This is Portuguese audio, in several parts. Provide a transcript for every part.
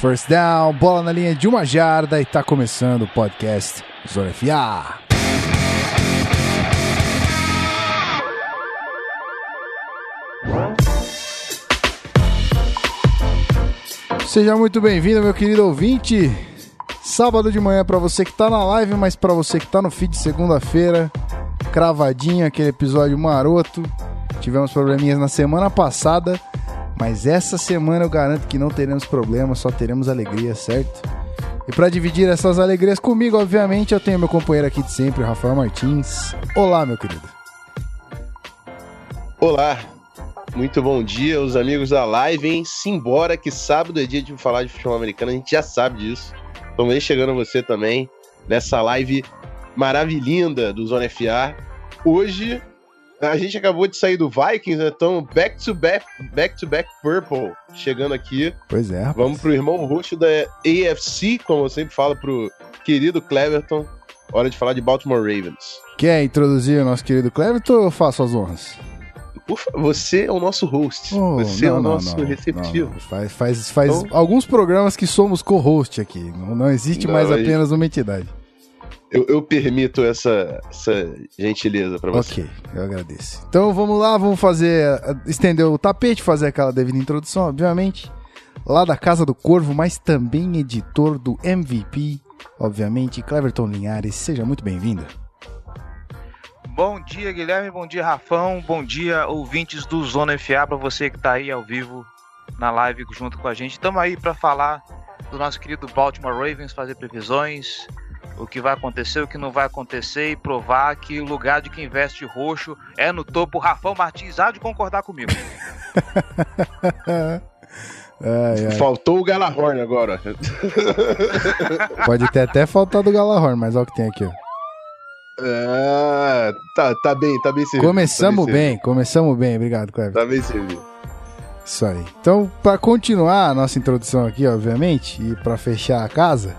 First down, bola na linha de uma jarda e tá começando o podcast Zona FA. Seja muito bem-vindo, meu querido ouvinte. Sábado de manhã para você que tá na live, mas para você que tá no feed segunda-feira, cravadinho aquele episódio maroto. Tivemos probleminhas na semana passada, mas essa semana eu garanto que não teremos problemas, só teremos alegria, certo? E para dividir essas alegrias comigo, obviamente, eu tenho meu companheiro aqui de sempre, Rafael Martins. Olá, meu querido. Olá, muito bom dia, os amigos da live, hein? Simbora que sábado é dia de falar de futebol americano, a gente já sabe disso. Estamos aí chegando você também nessa live maravilhinda do Zona FA. Hoje a gente acabou de sair do Vikings? Então, back to back, back to back Purple chegando aqui. Pois é. Rapaz. Vamos pro irmão roxo da AFC, como eu sempre falo pro querido Cleverton. Hora de falar de Baltimore Ravens. Quer introduzir o nosso querido Cleverton ou eu faço as honras? Ufa, você é o nosso host. Oh, você não, é o não, nosso não, receptivo. Faz, faz, faz então... alguns programas que somos co-host aqui. Não, não existe mais apenas uma entidade. Eu, eu, permito essa, essa gentileza para você. Ok, eu agradeço. Então vamos lá, vamos fazer. Estender o tapete, fazer aquela devida introdução, obviamente. Lá da Casa do Corvo, mas também editor do MVP, obviamente, Cleverton Linhares. Seja muito bem-vindo. Bom dia, Guilherme. Bom dia, Rafão. Bom dia, ouvintes do Zona FA, para você que está aí ao vivo na live junto com a gente. Estamos aí para falar do nosso querido Baltimore Ravens, fazer previsões, o que vai acontecer, o que não vai acontecer e provar que o lugar de quem veste roxo é no topo. Rafão Martins há de concordar comigo. Ai, ai. Faltou o Galahorn agora. Pode ter até faltado o Galahorn, mas olha o que tem aqui. Ó. Ah, tá, tá bem, tá bem servido. Começamos tá bem, bem começamos bem. Obrigado, Cleber. Tá bem servido. Isso aí. Então, para continuar a nossa introdução aqui, obviamente, e para fechar a casa,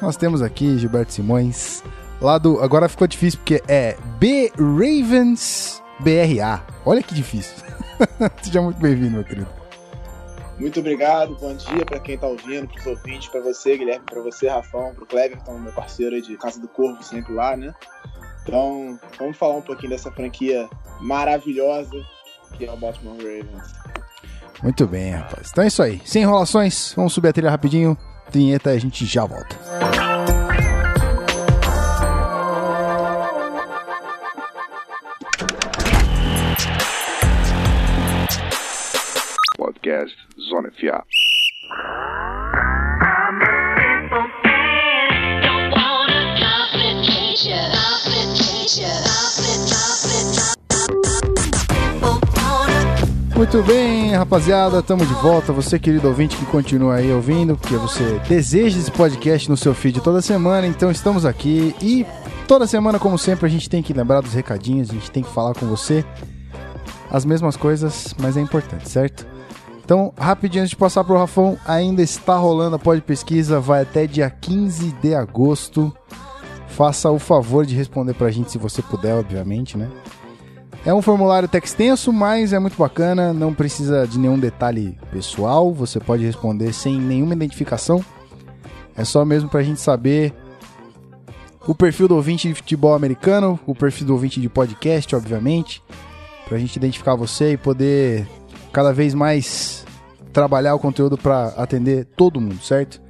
nós temos aqui Gilberto Simões, lá do. Agora ficou difícil porque é B Ravens BRA. Olha que difícil. Seja muito bem-vindo, meu querido. Muito obrigado, bom dia para quem está ouvindo, para os ouvintes, para você, Guilherme, para você, Rafão, para o Cleverton, meu parceiro de Casa do Corvo, sempre lá, né? Então, vamos falar um pouquinho dessa franquia maravilhosa que é o Baltimore Ravens. Muito bem, rapaz. Então é isso aí. Sem enrolações, vamos subir a trilha rapidinho. Vinheta e a gente já volta. Podcast Zona FA. Muito bem, rapaziada, estamos de volta. Você, querido ouvinte que continua aí ouvindo, porque você deseja esse podcast no seu feed toda semana, então estamos aqui e toda semana, como sempre, a gente tem que lembrar dos recadinhos, a gente tem que falar com você as mesmas coisas, mas é importante, certo? Então, rapidinho antes de passar pro Rafão, ainda está rolando a pod pesquisa, vai até dia 15 de agosto. Faça o favor de responder pra gente se você puder, obviamente, né? É um formulário até extenso, mas é muito bacana, não precisa de nenhum detalhe pessoal, você pode responder sem nenhuma identificação. É só mesmo pra gente saber o perfil do ouvinte de futebol americano, o perfil do ouvinte de podcast, obviamente, pra gente identificar você e poder cada vez mais trabalhar o conteúdo para atender todo mundo, certo?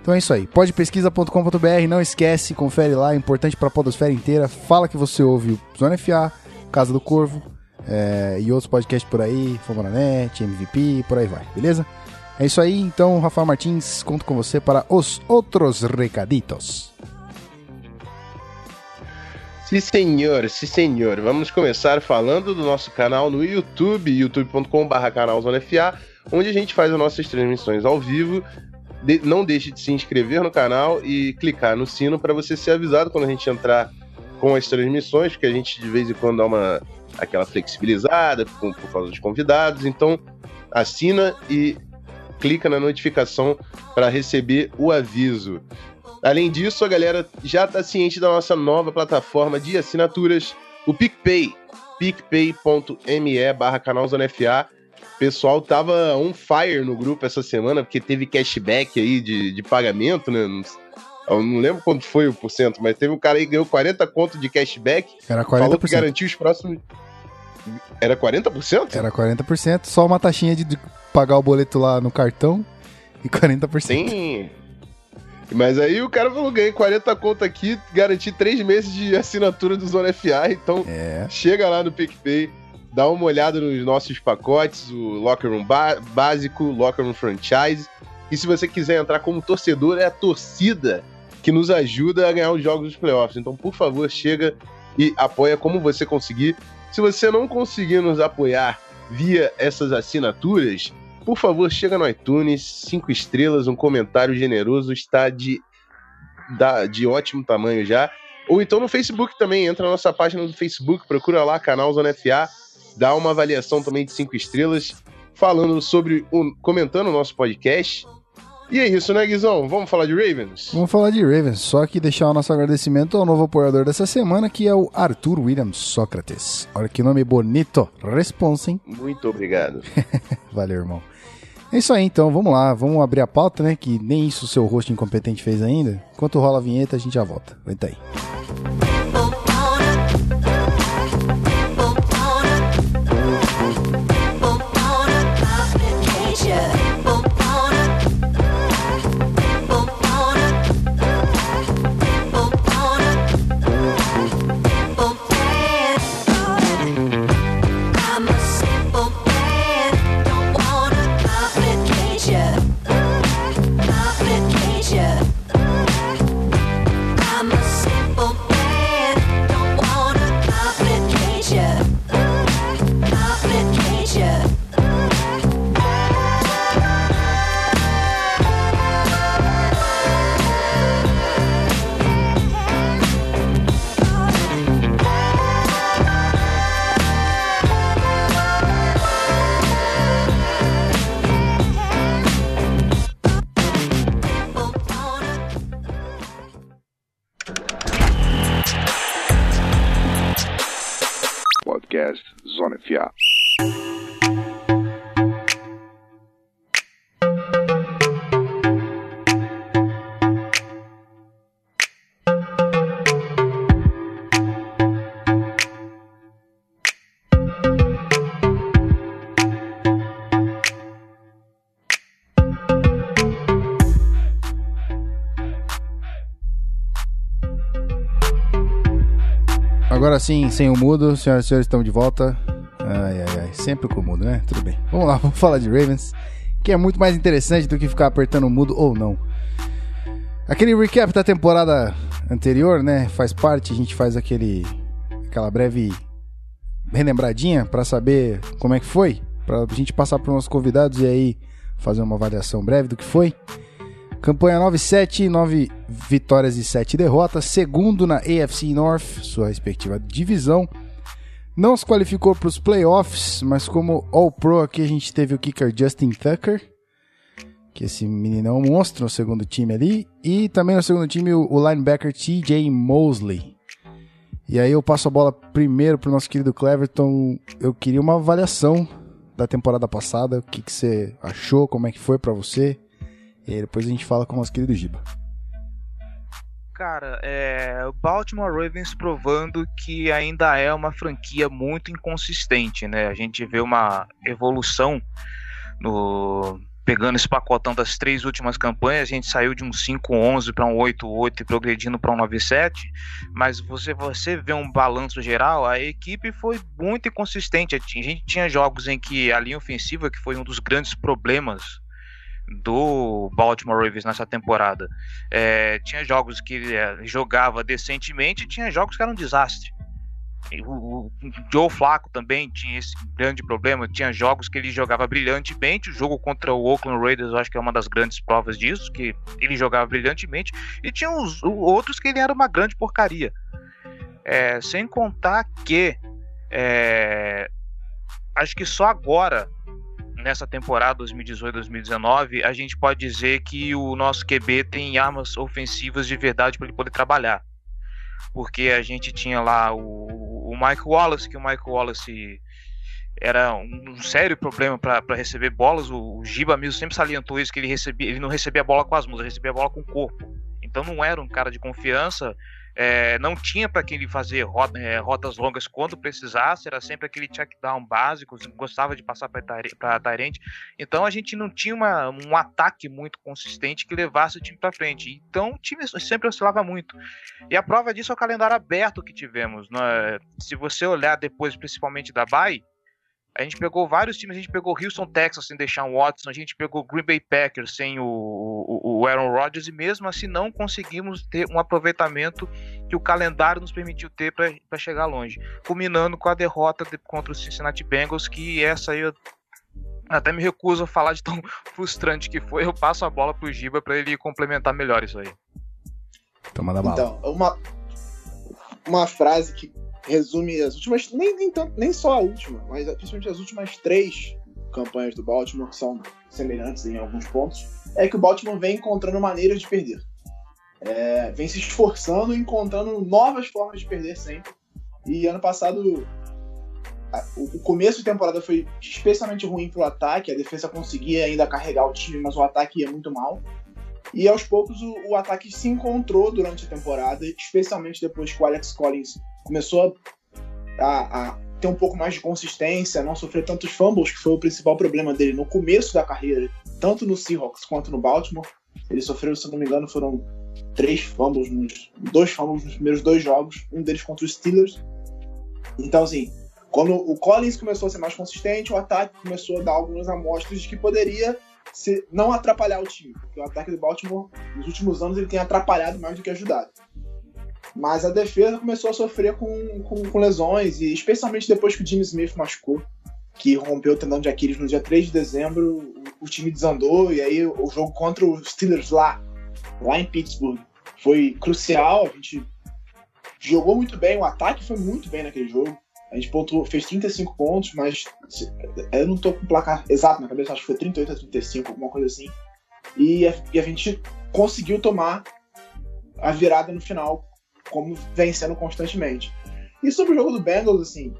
Então é isso aí. Podpesquisa.com.br, não esquece, confere lá, é importante para a podosfera inteira. Fala que você ouve o Zona FA, Casa do Corvo é, e outros podcasts por aí, Fomonanet, MVP, por aí vai, beleza? É isso aí, então, Rafael Martins, conto com você para os outros recaditos. Sim, senhor, sim, senhor. Vamos começar falando do nosso canal no YouTube, youtube.com.br onde a gente faz as nossas transmissões ao vivo. De, não deixe de se inscrever no canal e clicar no sino para você ser avisado quando a gente entrar com as transmissões, porque a gente de vez em quando dá uma aquela flexibilizada por, por causa dos convidados. Então, assina e clica na notificação para receber o aviso. Além disso, a galera já está ciente da nossa nova plataforma de assinaturas, o PicPay, picpay.me barra canalzonefa. pessoal tava on fire no grupo essa semana, porque teve cashback aí de, de pagamento, né? Eu não lembro quanto foi o porcento, mas teve um cara aí que ganhou 40 conto de cashback. Era 40%. Falou que garantiu os próximos. Era 40%? Era 40%, só uma taxinha de, de pagar o boleto lá no cartão e 40%. Sim. Mas aí o cara falou: ganhei 40 conto aqui, garanti 3 meses de assinatura do Zona FA. Então É. chega lá no PicPay, dá uma olhada nos nossos pacotes, o Locker Room básico, Locker Room Franchise. E se você quiser entrar como torcedor, é a torcida que nos ajuda a ganhar os jogos dos playoffs. Então, por favor, chega e apoia como você conseguir. Se você não conseguir nos apoiar via essas assinaturas, por favor, chega no iTunes, cinco estrelas, um comentário generoso, está de, de ótimo tamanho já. Ou então no Facebook também, entra na nossa página do Facebook, procura lá, canal Zona FA, dá uma avaliação também de cinco estrelas, falando sobre, o, comentando o nosso podcast. E é isso, né, Guizão? Vamos falar de Ravens? Vamos falar de Ravens, só que deixar o nosso agradecimento ao novo apoiador dessa semana, que é o Arthur William Sócrates. Olha que nome bonito. Responsem. Muito obrigado. Valeu, irmão. É isso aí, então. Vamos lá. Vamos abrir a pauta, né? Que nem isso o seu rosto incompetente fez ainda. Enquanto rola a vinheta, a gente já volta. Aguenta aí. I'm Agora sim, sem o mudo, senhoras e senhores, estamos de volta. Ai, ai, ai. Sempre com o mudo, né? Tudo bem. Vamos lá, vamos falar de Ravens, que é muito mais interessante do que ficar apertando o mudo ou não. Aquele recap da temporada anterior, né? Faz parte, a gente faz aquele aquela breve relembradinha para saber como é que foi, pra gente passar para os nossos convidados e aí fazer uma avaliação breve do que foi. Campanha 9-7, 9 vitórias e 7 derrotas. Segundo na AFC North, sua respectiva divisão. Não se qualificou para os playoffs, mas como All-Pro aqui a gente teve o kicker Justin Tucker, que esse meninão é um monstro no segundo time ali. E também no segundo time o, o linebacker TJ Mosley. E aí eu passo a bola primeiro para o nosso querido Cleverton. Eu queria uma avaliação da temporada passada. O que, que você achou, como é que foi para você? E aí depois a gente fala com o nosso querido Giba. Cara, é, o Baltimore Ravens provando que ainda é uma franquia muito inconsistente, né? A gente vê uma evolução no pegando esse pacotão das três últimas campanhas, a gente saiu de um 5-11 para um 8-8 e progredindo para um 9-7, mas você, você vê um balanço geral, a equipe foi muito inconsistente. A gente tinha jogos em que a linha ofensiva, que foi um dos grandes problemas do Baltimore Ravens nessa temporada. É, tinha jogos que é, jogava decentemente, tinha jogos que eram um desastre. O, o Joe Flaco também tinha esse grande problema. Tinha jogos que ele jogava brilhantemente. O jogo contra o Oakland Raiders, eu acho que é uma das grandes provas disso, que ele jogava brilhantemente. E tinha os outros que ele era uma grande porcaria. É, sem contar que é, acho que só agora nessa temporada 2018-2019, a gente pode dizer que o nosso QB tem armas ofensivas de verdade para ele poder trabalhar. Porque a gente tinha lá o, o Mike Wallace, que o Mike Wallace era um, um sério problema para receber bolas. O, o Giba mesmo sempre salientou isso que ele recebia, ele não recebia a bola com as mãos, ele recebia a bola com o corpo. Então não era um cara de confiança, é, não tinha para quem fazer rota, é, rotas longas quando precisasse, era sempre aquele check down básico, gostava de passar para Tyrant. Então a gente não tinha uma, um ataque muito consistente que levasse o time para frente. Então o time sempre oscilava muito. E a prova disso é o calendário aberto que tivemos. Né? Se você olhar depois, principalmente da Bay, a gente pegou vários times, a gente pegou Houston, Texas sem deixar o Watson, a gente pegou Green Bay Packers sem o, o, o Aaron Rodgers e mesmo assim não conseguimos ter um aproveitamento que o calendário nos permitiu ter para chegar longe, culminando com a derrota de, contra os Cincinnati Bengals, que essa aí eu até me recuso a falar de tão frustrante que foi. Eu passo a bola pro Giba para ele complementar melhor isso aí. Toma da bala. Então, uma, uma frase que resume as últimas, nem, nem, tanto, nem só a última, mas principalmente as últimas três campanhas do Baltimore, que são semelhantes em alguns pontos, é que o Baltimore vem encontrando maneiras de perder. É, vem se esforçando encontrando novas formas de perder sempre. E ano passado, a, o, começo de temporada foi especialmente ruim para o ataque, a defesa conseguia ainda carregar o time, mas o ataque ia muito mal. E aos poucos o, o, ataque se encontrou durante a temporada, especialmente depois que o Alex Collins começou a, a, ter um pouco mais de consistência, não sofrer tantos fumbles, que foi o principal problema dele no começo da carreira, tanto no Seahawks quanto no Baltimore. Ele sofreu, se não me engano, foram três fumbles, nos, dois fumbles nos primeiros dois jogos, um deles contra os Steelers. Então, assim, quando o Collins começou a ser mais consistente, o ataque começou a dar algumas amostras de que poderia se, não atrapalhar o time, porque o ataque do Baltimore, nos últimos anos, ele tem atrapalhado mais do que ajudado. Mas a defesa começou a sofrer com, com, com lesões, e especialmente depois que o Jimmy Smith machucou, que rompeu o tendão de Aquiles no dia 3 de dezembro, o, o time desandou, e aí o jogo contra os Steelers lá, lá em Pittsburgh, foi crucial. A gente jogou muito bem, o ataque foi muito bem naquele jogo. A gente pontuou, fez 35 pontos, mas eu não tô com o placar exato na cabeça, acho que foi 38 a 35, alguma coisa assim. E a, e a gente conseguiu tomar a virada no final como vencendo constantemente. E sobre o jogo do Bengals, assim,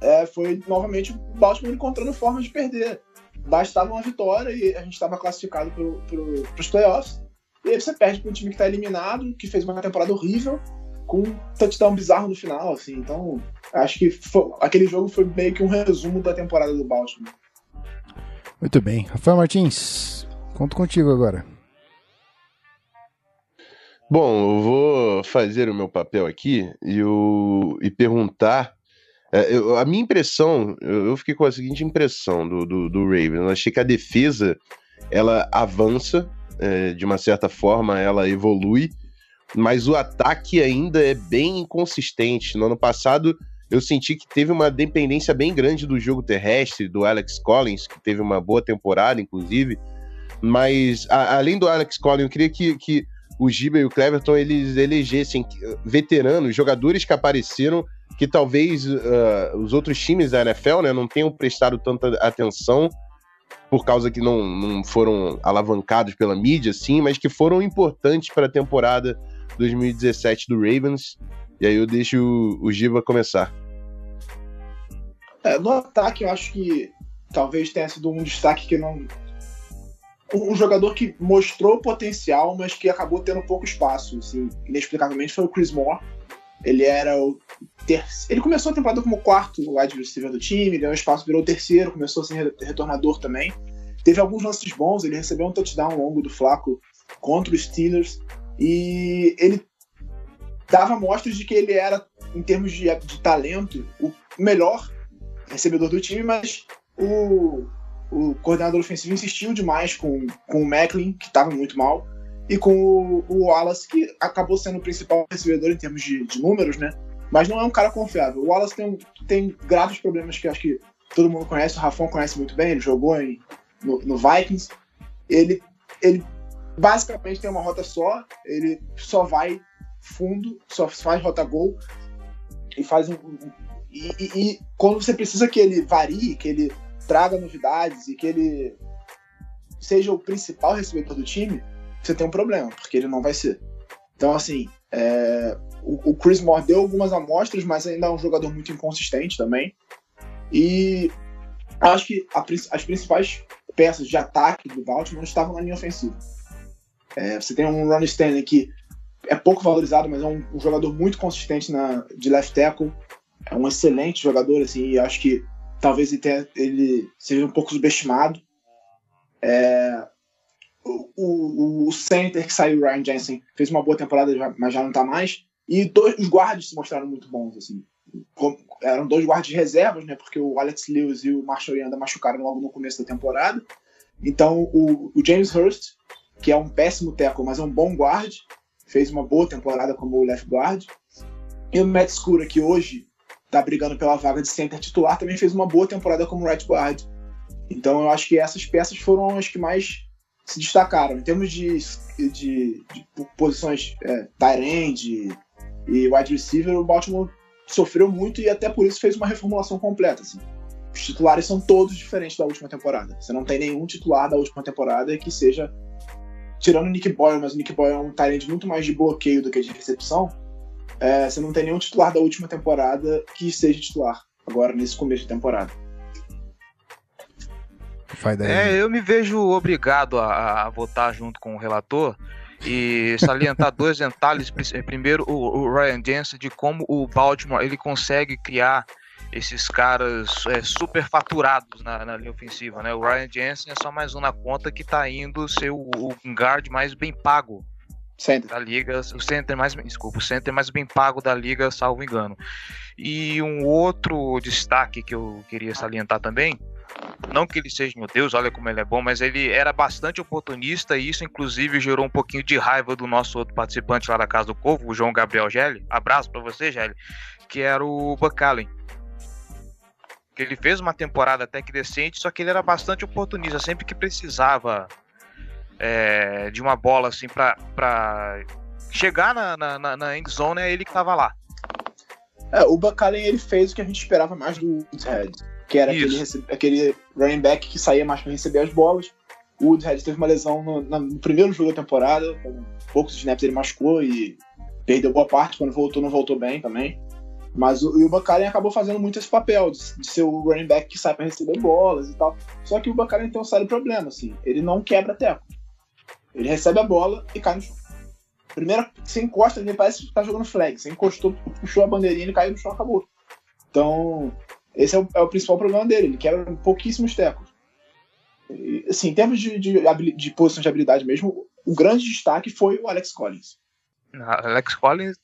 é, foi novamente o Baltimore encontrando formas de perder. Bastava uma vitória e a gente estava classificado para os playoffs. E aí você perde para um time que está eliminado, que fez uma temporada horrível, com um touchdown bizarro no final, assim. Então, acho que foi, aquele jogo foi meio que um resumo da temporada do Baltimore. Muito bem. Rafael Martins, conto contigo agora. Bom, eu vou fazer o meu papel aqui e, o, e perguntar. É, eu, a minha impressão, eu, eu, fiquei com a seguinte impressão do, do, do Raven. Eu achei que a defesa ela avança, é, de uma certa forma, ela evolui, mas o ataque ainda é bem inconsistente. No ano passado, eu senti que teve uma dependência bem grande do jogo terrestre, do Alex Collins, que teve uma boa temporada, inclusive. Mas, a, além do Alex Collins, eu queria que, que o Giba e o Cleverton eles elegessem veteranos, jogadores que apareceram que talvez uh, os outros times da NFL né, não tenham prestado tanta atenção por causa que não, não foram alavancados pela mídia, sim, mas que foram importantes para a temporada 2017 do Ravens. E aí eu deixo o, o Giba começar. É, no ataque, eu acho que talvez tenha sido um destaque que não, um jogador que mostrou potencial, mas que acabou tendo pouco espaço, assim, inexplicavelmente, foi o Chris Moore. Ele era o terceiro. Ele começou a temporada como quarto wide receiver do time, ganhou espaço, virou o terceiro, começou a ser retornador também. Teve alguns lances bons, ele recebeu um touchdown longo do Flaco contra os Steelers. E ele dava mostras de que ele era, em termos de, de talento, o melhor recebedor do time, mas o, o coordenador ofensivo insistiu demais com, com o Macklin, que estava muito mal, e com o, o, Wallace, que acabou sendo o principal recebedor em termos de, de, números, né? Mas não é um cara confiável. O Wallace tem, tem graves problemas que acho que todo mundo conhece, o Rafão conhece muito bem, ele jogou em, no, no Vikings. Ele, ele basicamente tem uma rota só, ele só vai fundo, só faz rota gol e faz um. E, e, e quando você precisa que ele varie, que ele traga novidades e que ele seja o principal recebedor do time, você tem um problema, porque ele não vai ser. Então, assim, é, o, o, Chris Moore deu algumas amostras, mas ainda é um jogador muito inconsistente também. E acho que a as principais peças de ataque do Baltimore estavam na linha ofensiva. É, você tem um Ronnie Stanley que é pouco valorizado, mas é um, um jogador muito consistente na, de left tackle. É um excelente jogador, assim, e acho que talvez ele, tenha- ele seja um pouco subestimado. É, o, o, o center que saiu, Ryan Jensen, fez uma boa temporada, mas já não tá mais. E dois, os guardas se mostraram muito bons, assim. Eram dois guardas reservas, né? Porque o Alex Lewis e o Marshall Yanda machucaram logo no começo da temporada. Então, o, o James Hurst, que é um péssimo tackle, mas é um bom guard, fez uma boa temporada como left guard. E o Matt Scura, que hoje tá brigando pela vaga de center titular, também fez uma boa temporada como right guard. Então, eu acho que essas peças foram as que mais se destacaram. Em termos de, de, de posições é, e wide receiver, o Baltimore sofreu muito e até por isso fez uma reformulação completa. Assim. Os titulares são todos diferentes da última temporada. Você não tem nenhum titular da última temporada que seja. Tirando o Nick Boyle, mas o Nick Boyle é um talent muito mais de bloqueio do que de recepção. É, você não tem nenhum titular da última temporada que seja titular agora nesse começo de temporada. Vai daí. É, eu me vejo obrigado a, a votar junto com o relator e salientar dois detalhes. Pri- Primeiro, o, o Ryan Jensen, de como o Baltimore ele consegue criar esses caras é, super faturados na, na linha ofensiva, né? O Ryan Jensen é só mais um na conta que tá indo ser o, o guard mais bem pago Center. da liga, o center mais, desculpa, o center mais bem pago da liga, salvo engano. E um outro destaque que eu queria salientar também, não que ele seja, meu Deus, olha como ele é bom, mas ele era bastante oportunista e isso inclusive gerou um pouquinho de raiva do nosso outro participante lá da Casa do Corvo, o João Gabriel Gelli. Abraço pra você, Gelli, que era o. Que ele fez uma temporada até que decente, só que ele era bastante oportunista, sempre que precisava é, de uma bola assim pra, pra chegar na, na, na, end zone, é ele que tava lá. É, o Bacallen ele fez o que a gente esperava mais do Woodshead, que era aquele, Isso. aquele running back que saía mais para receber as bolas. O Woodshead teve uma lesão no, no primeiro jogo da temporada, com poucos snaps ele machucou e perdeu boa parte, quando voltou não voltou bem também. Mas o, o Bacallen acabou fazendo muito esse papel de, de ser o running back que sai para receber bolas e tal. Só que o Bacallen tem um sério problema, assim, ele não quebra teco. Ele recebe a bola e cai no chão. Primeiro, você encosta, ele parece que tá jogando flag. Você encostou, puxou a bandeirinha, ele caiu no chão, acabou. Então, esse é o, é o principal problema dele. Ele quebra pouquíssimos tecos. E, assim, em termos de, de, de posição de habilidade mesmo, o grande destaque foi o Alex Collins. Alex Collins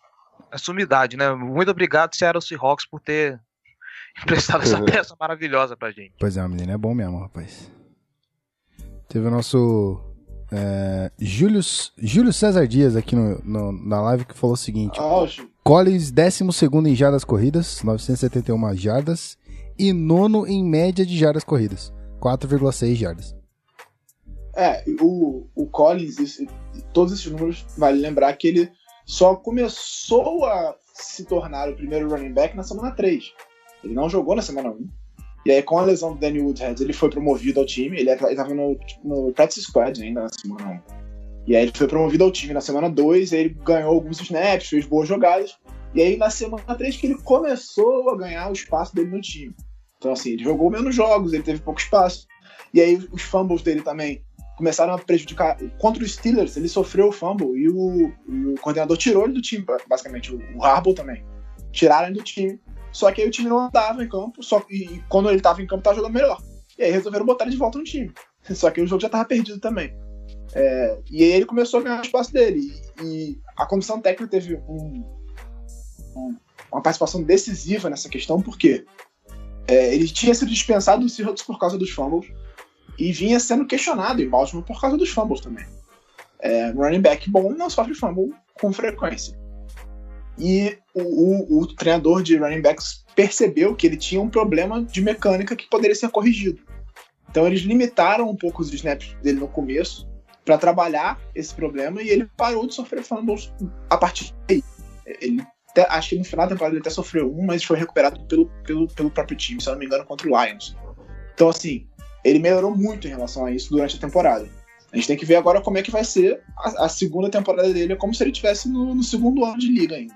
é sumidade, né? Muito obrigado, Seattle Seahawks, por ter emprestado essa peça maravilhosa pra gente. Pois é, o menino é bom mesmo, rapaz. Teve o nosso é, Júlio, Júlio César Dias aqui no, no- na live que falou o seguinte: Ah, Collins, 12 em jardas corridas, 971 jardas, e nono em média de jardas corridas, 4,6 jardas. É, o, o Collins, isso- todos esses números, vale lembrar que ele só começou a se tornar o primeiro running back na semana 3. Ele não jogou na semana 1. E aí, com a lesão do Danny Woodhead, ele foi promovido ao time. Ele estava no, no practice squad ainda na semana 1. E aí, ele foi promovido ao time na semana 2. Aí, ele ganhou alguns snaps, fez boas jogadas. E aí, na semana 3, que ele começou a ganhar o espaço dele no time. Então, assim, ele jogou menos jogos, ele teve pouco espaço. E aí, os fumbles dele também começaram a prejudicar. Contra os Steelers, ele sofreu o fumble e o, e o coordenador tirou ele do time, basicamente. O, o Harbaugh também. Tiraram ele do time. Só que aí o time não andava em campo, só e, quando ele tava em campo, tava jogando melhor. E aí resolveram botar ele de volta no time. Só que o jogo já tava perdido também. É, e aí ele começou a ganhar o espaço dele. E, e a comissão técnica teve um- um- uma participação decisiva nessa questão, porque é, ele tinha sido dispensado do Seahawks por causa dos fumbles e vinha sendo questionado em Baltimore por causa dos fumbles também. É, running back bom não sofre fumble com frequência. E o, o- o treinador de running backs percebeu que ele tinha um problema de mecânica que poderia ser corrigido. Então eles limitaram um pouco os snaps dele no começo para trabalhar esse problema e ele parou de sofrer fumbles a partir daí. Ele até- acho que no final da temporada ele até sofreu um, mas foi recuperado pelo, pelo, pelo próprio time, se eu não me engano, contra o Lions. Então, assim, ele melhorou muito em relação a isso durante a temporada. A gente tem que ver agora como é que vai ser a, a segunda temporada dele, como se ele estivesse no, no segundo ano de liga ainda.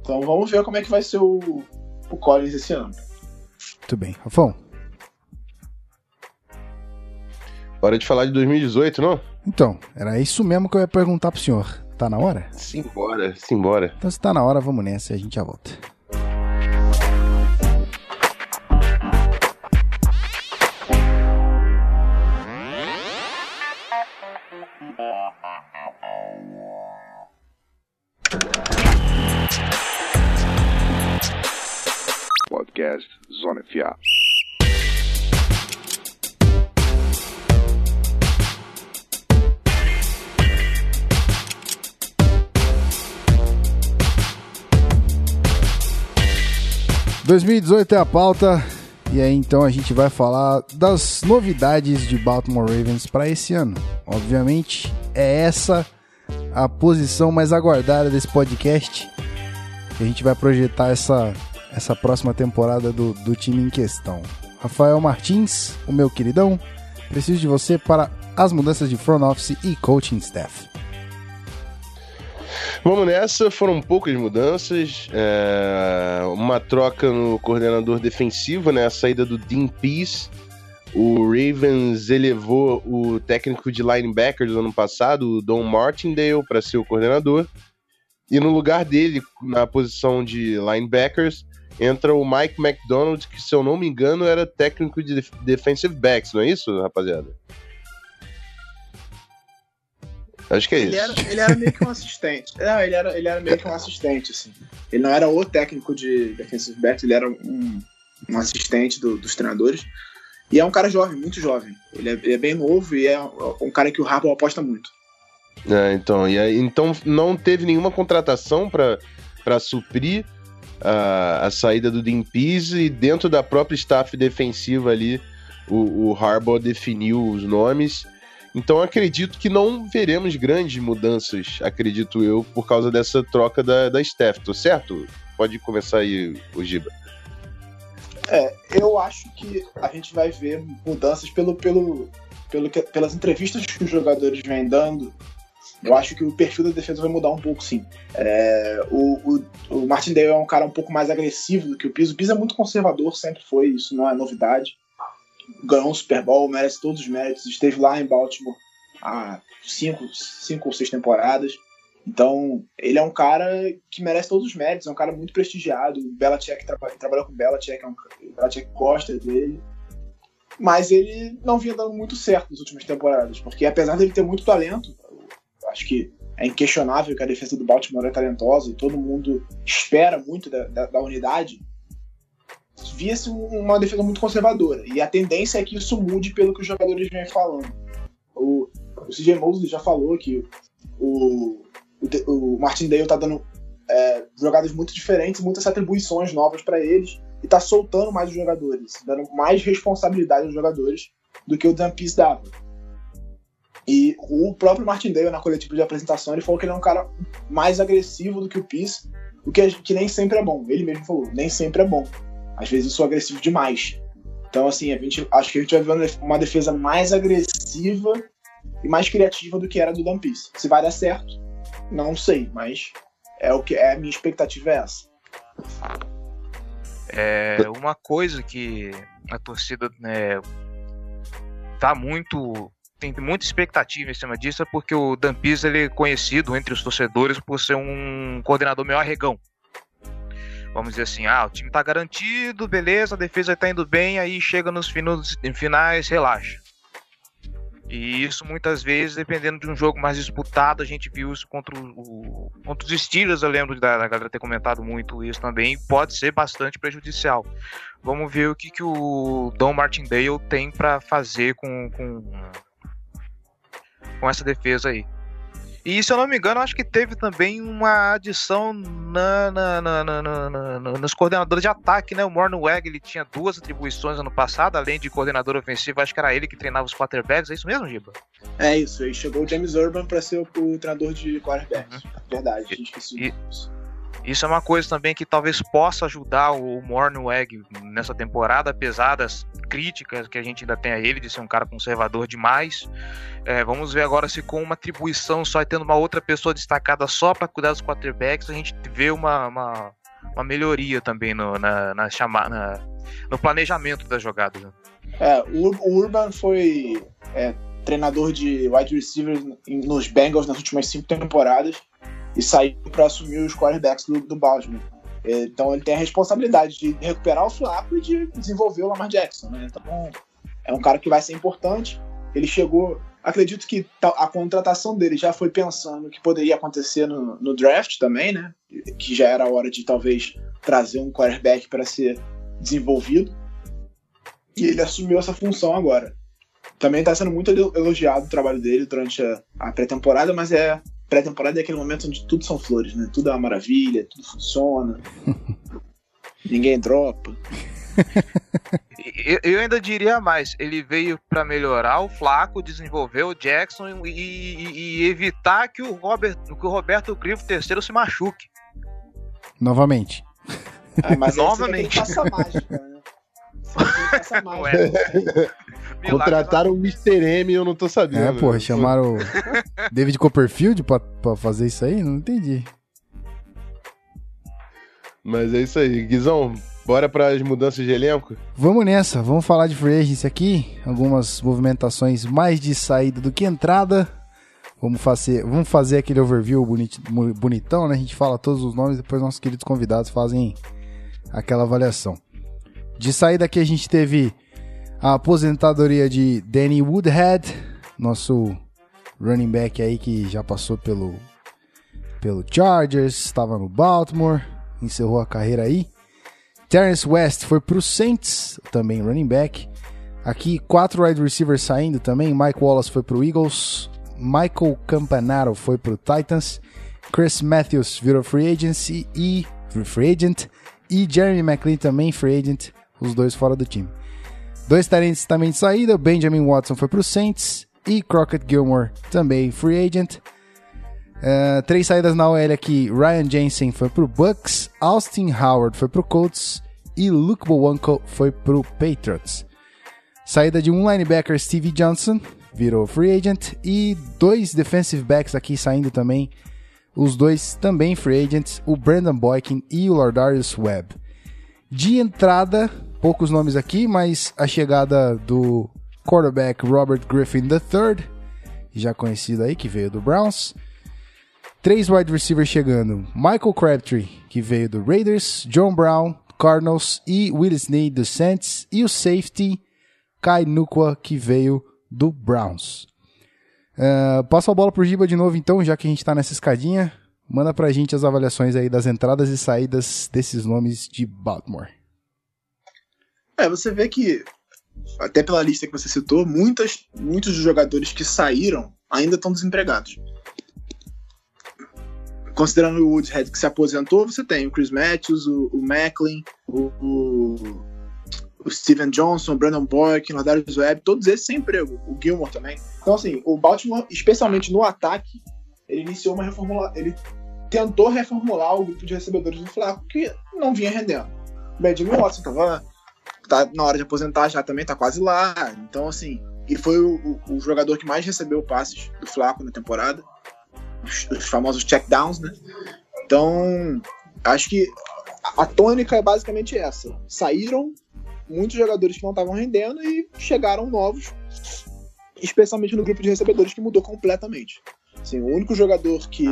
Então vamos ver como é que vai ser o, o Collins esse ano. Muito bem. Rafão, Hora de falar de 2018, não? então, era isso mesmo que eu ia perguntar pro senhor. Tá na hora? Simbora, simbora. Então se tá na hora, vamos nessa e a gente já volta. Podcast Zona FA. Uhum. 2018 é a pauta. E aí então a gente vai falar das novidades de Baltimore Ravens para esse ano. Obviamente, é essa a posição mais aguardada desse podcast. A gente vai projetar essa, essa próxima temporada do, do time em questão. Rafael Martins, o meu queridão, preciso de você para as mudanças de front office e coaching staff. Vamos nessa, foram poucas mudanças. é, uma troca no coordenador defensivo, né? A saída do Dean Pease. O Ravens elevou o técnico de linebackers do ano passado, o Don Martindale, para ser o coordenador. E no lugar dele, na posição de linebackers, entra o Mike McDonald, que, se eu não me engano, era técnico de def- defensive backs, não é isso, rapaziada? Acho que é Ele isso. era, ele era meio que um assistente. Não, ele era, ele era meio que um assistente, assim. Ele não era o técnico de defensive back, ele era um, um assistente do- dos treinadores. E é um cara jovem, muito jovem. Ele é, ele é bem novo e é um cara que o Harbaugh aposta muito. É, então, e aí, então não teve nenhuma contratação para suprir a, a saída do Pease e dentro da própria staff defensiva ali o, o Harbaugh definiu os nomes. Então acredito que não veremos grandes mudanças, acredito eu, por causa dessa troca da, da staff, tô certo? Pode começar aí, o Giba. É, eu acho que a gente vai ver mudanças pelo, pelo, pelo pelas entrevistas que os jogadores vêm dando. Eu acho que o perfil da defesa vai mudar um pouco, sim. É, o, o, o é um cara um pouco mais agressivo do que o Piso. O Piso é muito conservador, sempre foi, isso não é novidade. Ganhou um Super Bowl, merece todos os méritos. Esteve lá em Baltimore há cinco, cinco ou seis temporadas. Então, ele é um cara que merece todos os méritos, é um cara muito prestigiado. O Belichick traba trabalhou com o Belichick, é um, o Belichick gosta dele. Mas ele não vinha dando muito certo nas últimas temporadas, porque apesar dele ter muito talento, acho que é inquestionável que a defesa do Baltimore é talentosa e todo mundo espera muito da, da, da unidade, via-se um- uma defesa muito conservadora. E a tendência é que isso mude pelo que os jogadores vêm falando. O, o CJ Mosley já falou que o, o, o Martindale tá dando é, jogadas muito diferentes, muitas atribuições novas para eles e tá soltando mais os jogadores, dando mais responsabilidade aos jogadores do que o Dan Pease dava. E o próprio Martindale, na coletiva de apresentação, ele falou que ele é um cara mais agressivo do que o Pease, o que, que nem sempre é bom. Ele mesmo falou, nem sempre é bom. Às vezes eu sou agressivo demais. Então, assim, a gente, acho que a gente vai ver uma def- uma defesa mais agressiva e mais criativa do que era do Dan Pease. Se vai dar certo, não sei, mas é o que é a minha expectativa é essa. É uma coisa que a torcida né, tá muito tem muita expectativa em cima disso é porque o Dan Pisa, ele é conhecido entre os torcedores por ser um coordenador meio arregão. Vamos dizer assim, ah, o time tá garantido, beleza, a defesa tá indo bem, aí chega nos finais, relaxa. E isso muitas vezes, dependendo de um jogo mais disputado, a gente viu isso contra, o, contra os Steelers, eu lembro da, da galera ter comentado muito isso também, pode ser bastante prejudicial. Vamos ver o que, que o Don Martindale tem para fazer com, com, com essa defesa aí. E se eu não me engano, acho que teve também uma adição na, na- na- na- nos coordenadores de ataque, né? O Mornweg, ele tinha duas atribuições ano passado, além de coordenador ofensivo, acho que era ele que treinava os quarterbacks, é isso mesmo, Giba? É isso, aí chegou o James Urban para ser o, o treinador de quarterbacks. Verdade, a gente esqueci E- disso. Isso é uma coisa também que talvez possa ajudar o Mornweg nessa temporada, apesar das críticas que a gente ainda tem a ele de ser um cara conservador demais. É, vamos ver agora se com uma atribuição só e tendo uma outra pessoa destacada só para cuidar dos quarterbacks, a gente vê uma, uma, uma melhoria também no, na, na chama, na- no planejamento das jogadas. né? É, o, Ur- o Urban foi é, treinador de wide receivers nos Bengals nas últimas cinco temporadas e saiu para assumir os quarterbacks do, do Baltimore. É, Então ele tem a responsabilidade de recuperar o Flaco e de desenvolver o Lamar Jackson. Né? Então é um cara que vai ser importante. Ele chegou. Acredito que a contratação dele já foi pensando que poderia acontecer no, no draft também, né? Que já era a hora de talvez trazer um quarterback para ser desenvolvido. E ele assumiu essa função agora. Também está sendo muito elo- elogiado o trabalho dele durante a, a pré-temporada, mas é pré-temporada é aquele momento onde tudo são flores, né? Tudo é uma maravilha, tudo funciona. ninguém dropa. Eu, eu ainda diria mais, ele veio para melhorar o Flaco, desenvolver o Jackson e, e- e evitar que o, Robert, que o Roberto Griffo III se machuque. Novamente. Ah, mas aí você Novamente. que passar mágica, né? É? Contrataram o Mr. M e eu não tô sabendo. É, porra, Pô, chamaram o David Copperfield pra, pra fazer isso aí? Não entendi. Mas é isso aí. Guizão, bora pras mudanças de elenco? Vamos nessa, vamos falar de free agency aqui. Algumas movimentações mais de saída do que entrada. Vamos fazer, vamos fazer aquele overview bonit- bonitão, né? A gente fala todos os nomes, depois nossos queridos convidados fazem aquela avaliação. De saída aqui a gente teve a aposentadoria de Danny Woodhead, nosso running back aí que já passou pelo, pelo Chargers, estava no Baltimore, encerrou a carreira aí. Terrence West foi pro Saints, também running back. Aqui, quatro wide receivers saindo também. Mike Wallace foi pro Eagles. Michael Campanaro foi pro Titans. Chris Matthews virou free agency e free agent. E Jeremy McLean também free agent. Os dois fora do time. Dois talentos também de saída. Benjamin Watson foi pro Saints. E Crockett Gilmore também free agent. Uh, três saídas na OL aqui. Ryan Jensen foi pro Bucks, Austin Howard foi pro Colts e Luke Bowanko foi pro Patriots. Saída de um linebacker, Stevie Johnson, virou free agent. E dois defensive backs aqui saindo também. Os dois também free agents, o Brandon Boykin e o Lordarius Webb. De entrada, poucos nomes aqui, mas a chegada do quarterback Robert Griffin III, já conhecido aí, que veio do Browns. Três wide receivers chegando: Michael Crabtree, que veio do Raiders, John Brown, Cardinals e Will Snead do Saints, e o safety Kai Nukwa, que veio do Browns. Uh, passo a bola pro Giba de novo, então, já que a gente tá nessa escadinha. Manda pra gente as avaliações aí das entradas e saídas desses nomes de Baltimore. É, você vê que, até pela lista que você citou, muitas, muitos dos jogadores que saíram ainda estão desempregados. Considerando o Woodhead que se aposentou, você tem o Chris Matthews, o, o Macklin, o, o, o Steven Johnson, o Brandon Boyk, o Ladarius Webb, todos esses sem emprego. O Gilmore também. Então, assim, o Baltimore, especialmente no ataque, ele iniciou uma reformula... Ele tentou reformular o grupo de recebedores do Flaco, que não vinha rendendo. Benjamin Watson tava tá na hora de aposentar já também, tá quase lá. Então, assim, e foi o, o- o jogador que mais recebeu passes do Flaco na temporada. Os, os famosos checkdowns, né? Então, acho que a, a tônica é basicamente essa. Saíram muitos jogadores que não estavam rendendo e chegaram novos, especialmente no grupo de recebedores que mudou completamente. Assim, o único jogador que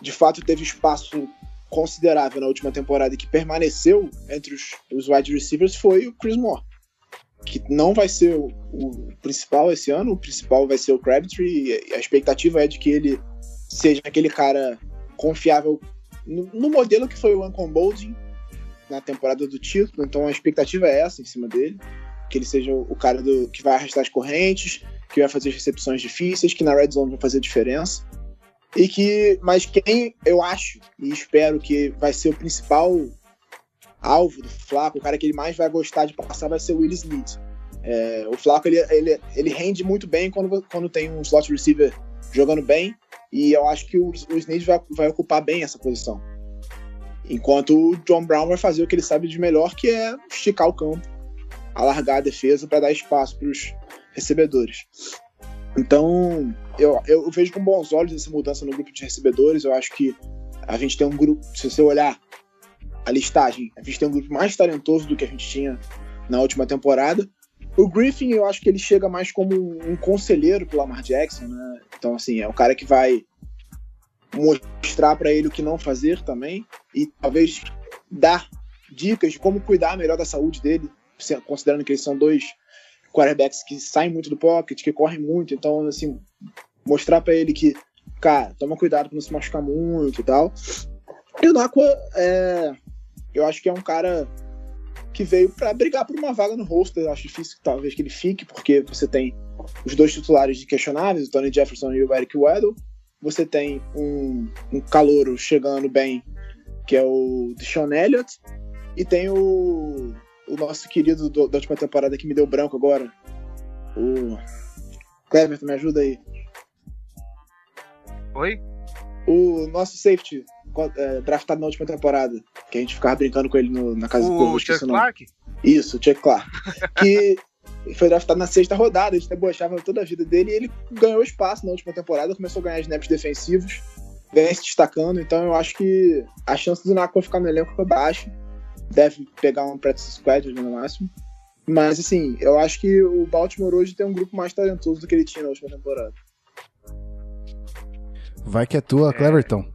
de fato teve espaço considerável na última temporada e que permaneceu entre os, os wide receivers foi o Chris Moore. Que não vai ser o, o principal esse ano, o principal vai ser o Crabtree, e a expectativa é de que ele seja aquele cara confiável no, no modelo que foi o Ancon Bolding na temporada do título, então a expectativa é essa em cima dele, que ele seja o, cara do, que vai arrastar as correntes, que vai fazer as recepções difíceis, que na red zone vai fazer diferença. E que, mas quem eu acho e espero que vai ser o principal alvo do Flaco, o cara que ele mais vai gostar de passar vai ser o Will Smith. É, o Flaco ele, ele, ele rende muito bem quando, quando tem um slot receiver jogando bem, e eu acho que o, o vai, vai ocupar bem essa posição. Enquanto o John Brown vai fazer o que ele sabe de melhor, que é esticar o campo, alargar a defesa para dar espaço para os recebedores. Então, eu, eu vejo com bons olhos essa mudança no grupo de recebedores. Eu acho que a gente tem um grupo, se você olhar a listagem, a gente tem um grupo mais talentoso do que a gente tinha na última temporada. O Griffin, eu acho que ele chega mais como um, conselheiro pro Lamar Jackson, né? Então, assim, é o cara que vai mostrar para ele o que não fazer também e talvez dar dicas de como cuidar melhor da saúde dele, considerando que eles são dois quarterbacks que saem muito do pocket, que correm muito, então assim, mostrar para ele que, cara, toma cuidado pra não se machucar muito e tal. E o Nakua, é, eu acho que é um cara que veio para brigar por uma vaga no roster, eu acho difícil talvez que ele fique, porque você tem os dois titulares questionáveis, o Tony Jefferson e o Eric Weddle, você tem um, um calouro chegando bem, que é o Sean Elliott, e tem o, o nosso querido do- da última temporada que me deu branco agora, o Clever, me ajuda aí. Oi? O nosso safety é, draftado na última temporada, que a gente ficava brincando com ele no- na casa do Corvo, O Chuck o. Clark? Isso, Chuck Clark. Que foi draftado na sexta rodada, a gente debochava toda a vida dele e ele ganhou espaço na última temporada, começou a ganhar snaps defensivos, vem se destacando, então eu acho que a chance do Nakua ficar no elenco foi baixa. Deve pegar um practice squad no máximo. Mas assim, eu acho que o Baltimore hoje tem um grupo mais talentoso do que ele tinha na última temporada. Vai que é tua, Cleverton.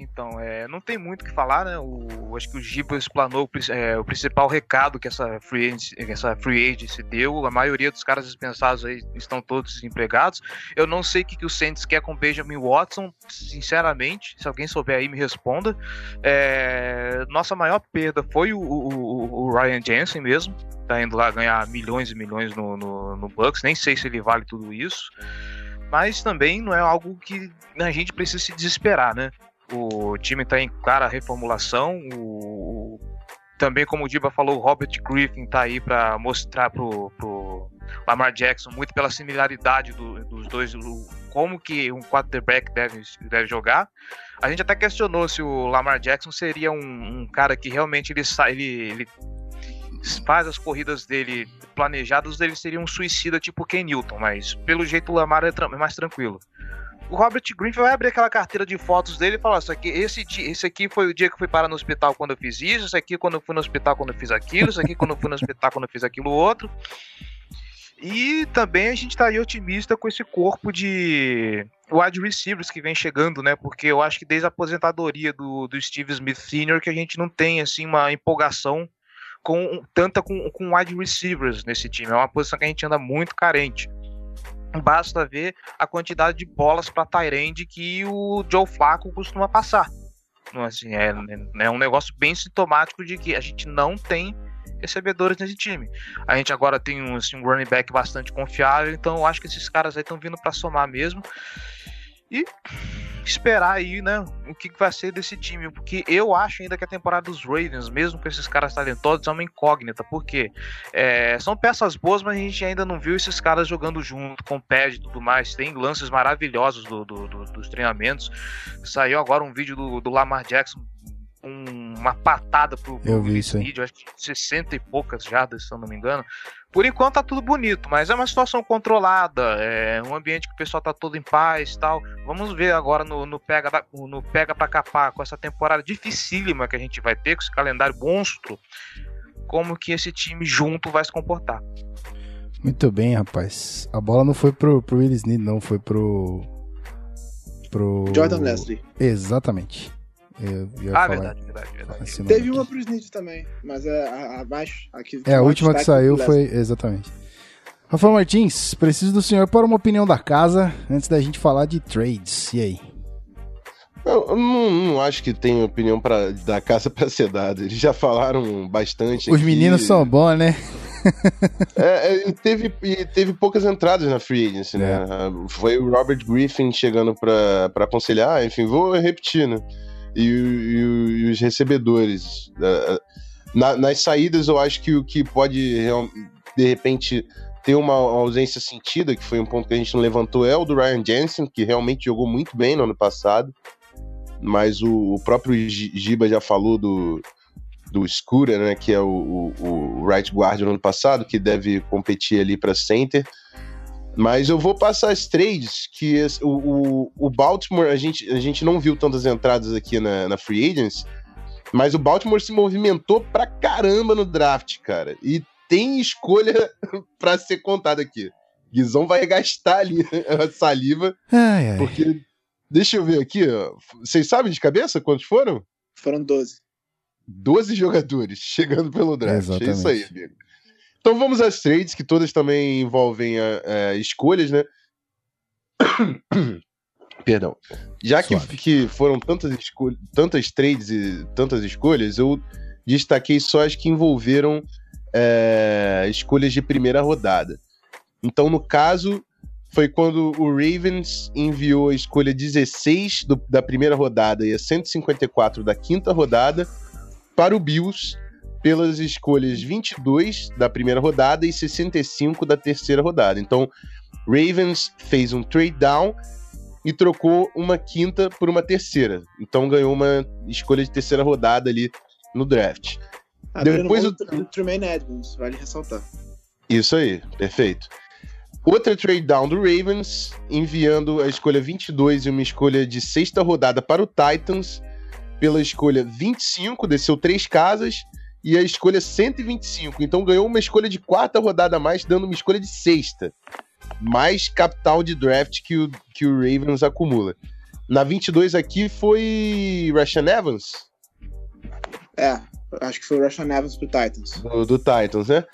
Então, é, não tem muito o que falar, né? O, acho que o Giba explanou é, o principal recado que essa free, agency, essa free agency deu. A maioria dos caras dispensados aí estão todos desempregados. Eu não sei o que, que o Saints quer com Benjamin Watson, sinceramente. Se alguém souber aí, me responda. É, nossa maior perda foi o, o- o- o Ryan Jensen mesmo. Tá indo lá ganhar milhões e milhões no, no, no Bucks. Nem sei se ele vale tudo isso. Mas também não é algo que a gente precisa se desesperar, né? O time está em clara reformulação. O, também, como o Diba falou, o Robert Griffin está aí para mostrar pro, Lamar Jackson muito pela similaridade do- dos dois, como que um quarterback deve, deve jogar. A gente até questionou se o Lamar Jackson seria um, um cara que realmente ele, ele, ele faz as corridas dele planejadas, ele seria um suicida tipo Ken Newton, mas pelo jeito o Lamar é, é mais tranquilo o Robert Griffin vai abrir aquela carteira de fotos dele e falar: Isso aqui, esse, esse aqui foi o dia que fui parar no hospital quando eu fiz isso, esse aqui quando eu fui no hospital quando eu fiz aquilo, isso aqui quando eu fui no hospital quando eu fiz aquilo outro. E também a gente tá aí otimista com esse corpo de wide receivers que vem chegando, né? Porque eu acho que desde a aposentadoria do, do Steve Smith Sr. que a gente não tem assim uma empolgação com tanta com, com wide receivers nesse time. É uma posição que a gente anda muito carente. Basta ver a quantidade de bolas para Tyrande que o Joe Flacco costuma passar. Não, assim, é, é um negócio bem sintomático de que a gente não tem recebedores nesse time. A gente agora tem um, assim, um running back bastante confiável, então eu acho que esses caras aí estão vindo para somar mesmo. E esperar aí, né, o que vai ser desse time, porque eu acho ainda que a temporada dos Ravens, mesmo com esses caras talentosos, é uma incógnita, porque é, são peças boas, mas a gente ainda não viu esses caras jogando junto, com pad e tudo mais. Tem lances maravilhosos do- do- do- dos treinamentos. Saiu agora um vídeo do, Lamar Jackson, um- uma patada pro, pro Eu vi isso aí. vídeo, acho que 60 e poucas jardas, se eu não me engano. Por enquanto tá tudo bonito, mas é uma situação controlada, é um ambiente que o pessoal tá todo em paz e tal. Vamos ver agora no, no pega da- no pega para capar com essa temporada dificílima que a gente vai ter com esse calendário monstro, como que esse time junto vai se comportar. Muito bem, rapaz. A bola não foi pro, pro Will não. Foi pro. Pro. Jordan Leslie. Exatamente. Eu ia Ah, falar verdade, verdade, verdade. Teve aqui. uma pro Snead também, mas é a, a mais. A que É, a última que destaque saiu foi. Exatamente. Rafael Martins, preciso do senhor para uma opinião da casa antes da gente falar de trades. E aí? Eu, eu não, não acho que tem opinião pra, da casa pra ser dada. Eles já falaram bastante. Os aqui. meninos são bons, né? É, é, e teve, e teve poucas entradas na free agency, né? É. Foi o Robert Griffin chegando pra, pra aconselhar, enfim, vou repetir, né? E, e e os recebedores. é, na- nas saídas, eu acho que o que pode, de repente, ter uma ausência sentida, que foi um ponto que a gente não levantou, é o do Ryan Jensen, que realmente jogou muito bem no ano passado. Mas o, o próprio Gi- Giba já falou do, do Scooter, né, que é o, o, o right guard no ano passado, que deve competir ali para center. Mas eu vou passar as trades, que esse- o, o, o Baltimore, a gente, a gente não viu tantas entradas aqui na, na Free Agents, Mas o Baltimore se movimentou pra caramba no draft, cara. E tem escolha pra ser contada aqui. Guizão vai gastar ali a saliva, Ai, ai. porque. Deixa eu ver aqui, ó. Vocês sabem de cabeça quantos foram? Foram 12. 12 jogadores chegando pelo draft. É isso aí, amigo. Então vamos às trades, que todas também envolvem ah, ah, escolhas, né? Perdão. Já que, que foram tantas, tantas trades e tantas escolhas, eu destaquei só as que envolveram eh, escolhas de primeira rodada. Então, no caso, foi quando o Ravens enviou a escolha 16 do- da primeira rodada e a 154 da quinta rodada para o Bills pelas escolhas 22 da primeira rodada e 65 da terceira rodada. Então, Ravens fez um trade down e trocou uma quinta por uma terceira. Então, ganhou uma escolha de terceira rodada ali no draft. Abrindo Depois o- do Tremaine Edmonds, vale ressaltar. Isso aí, perfeito. Outra trade down do Ravens, enviando a escolha 22 e uma escolha de sexta rodada para o Titans, pela escolha 25, desceu três casas, e a escolha 125. Então ganhou uma escolha de quarta rodada a mais, dando uma escolha de sexta. Mais capital de draft que o, que o Ravens acumula. Na 22 aqui foi Rashan Evans, É, acho que foi o Russian Evans pro Titans. do, do Titans, né?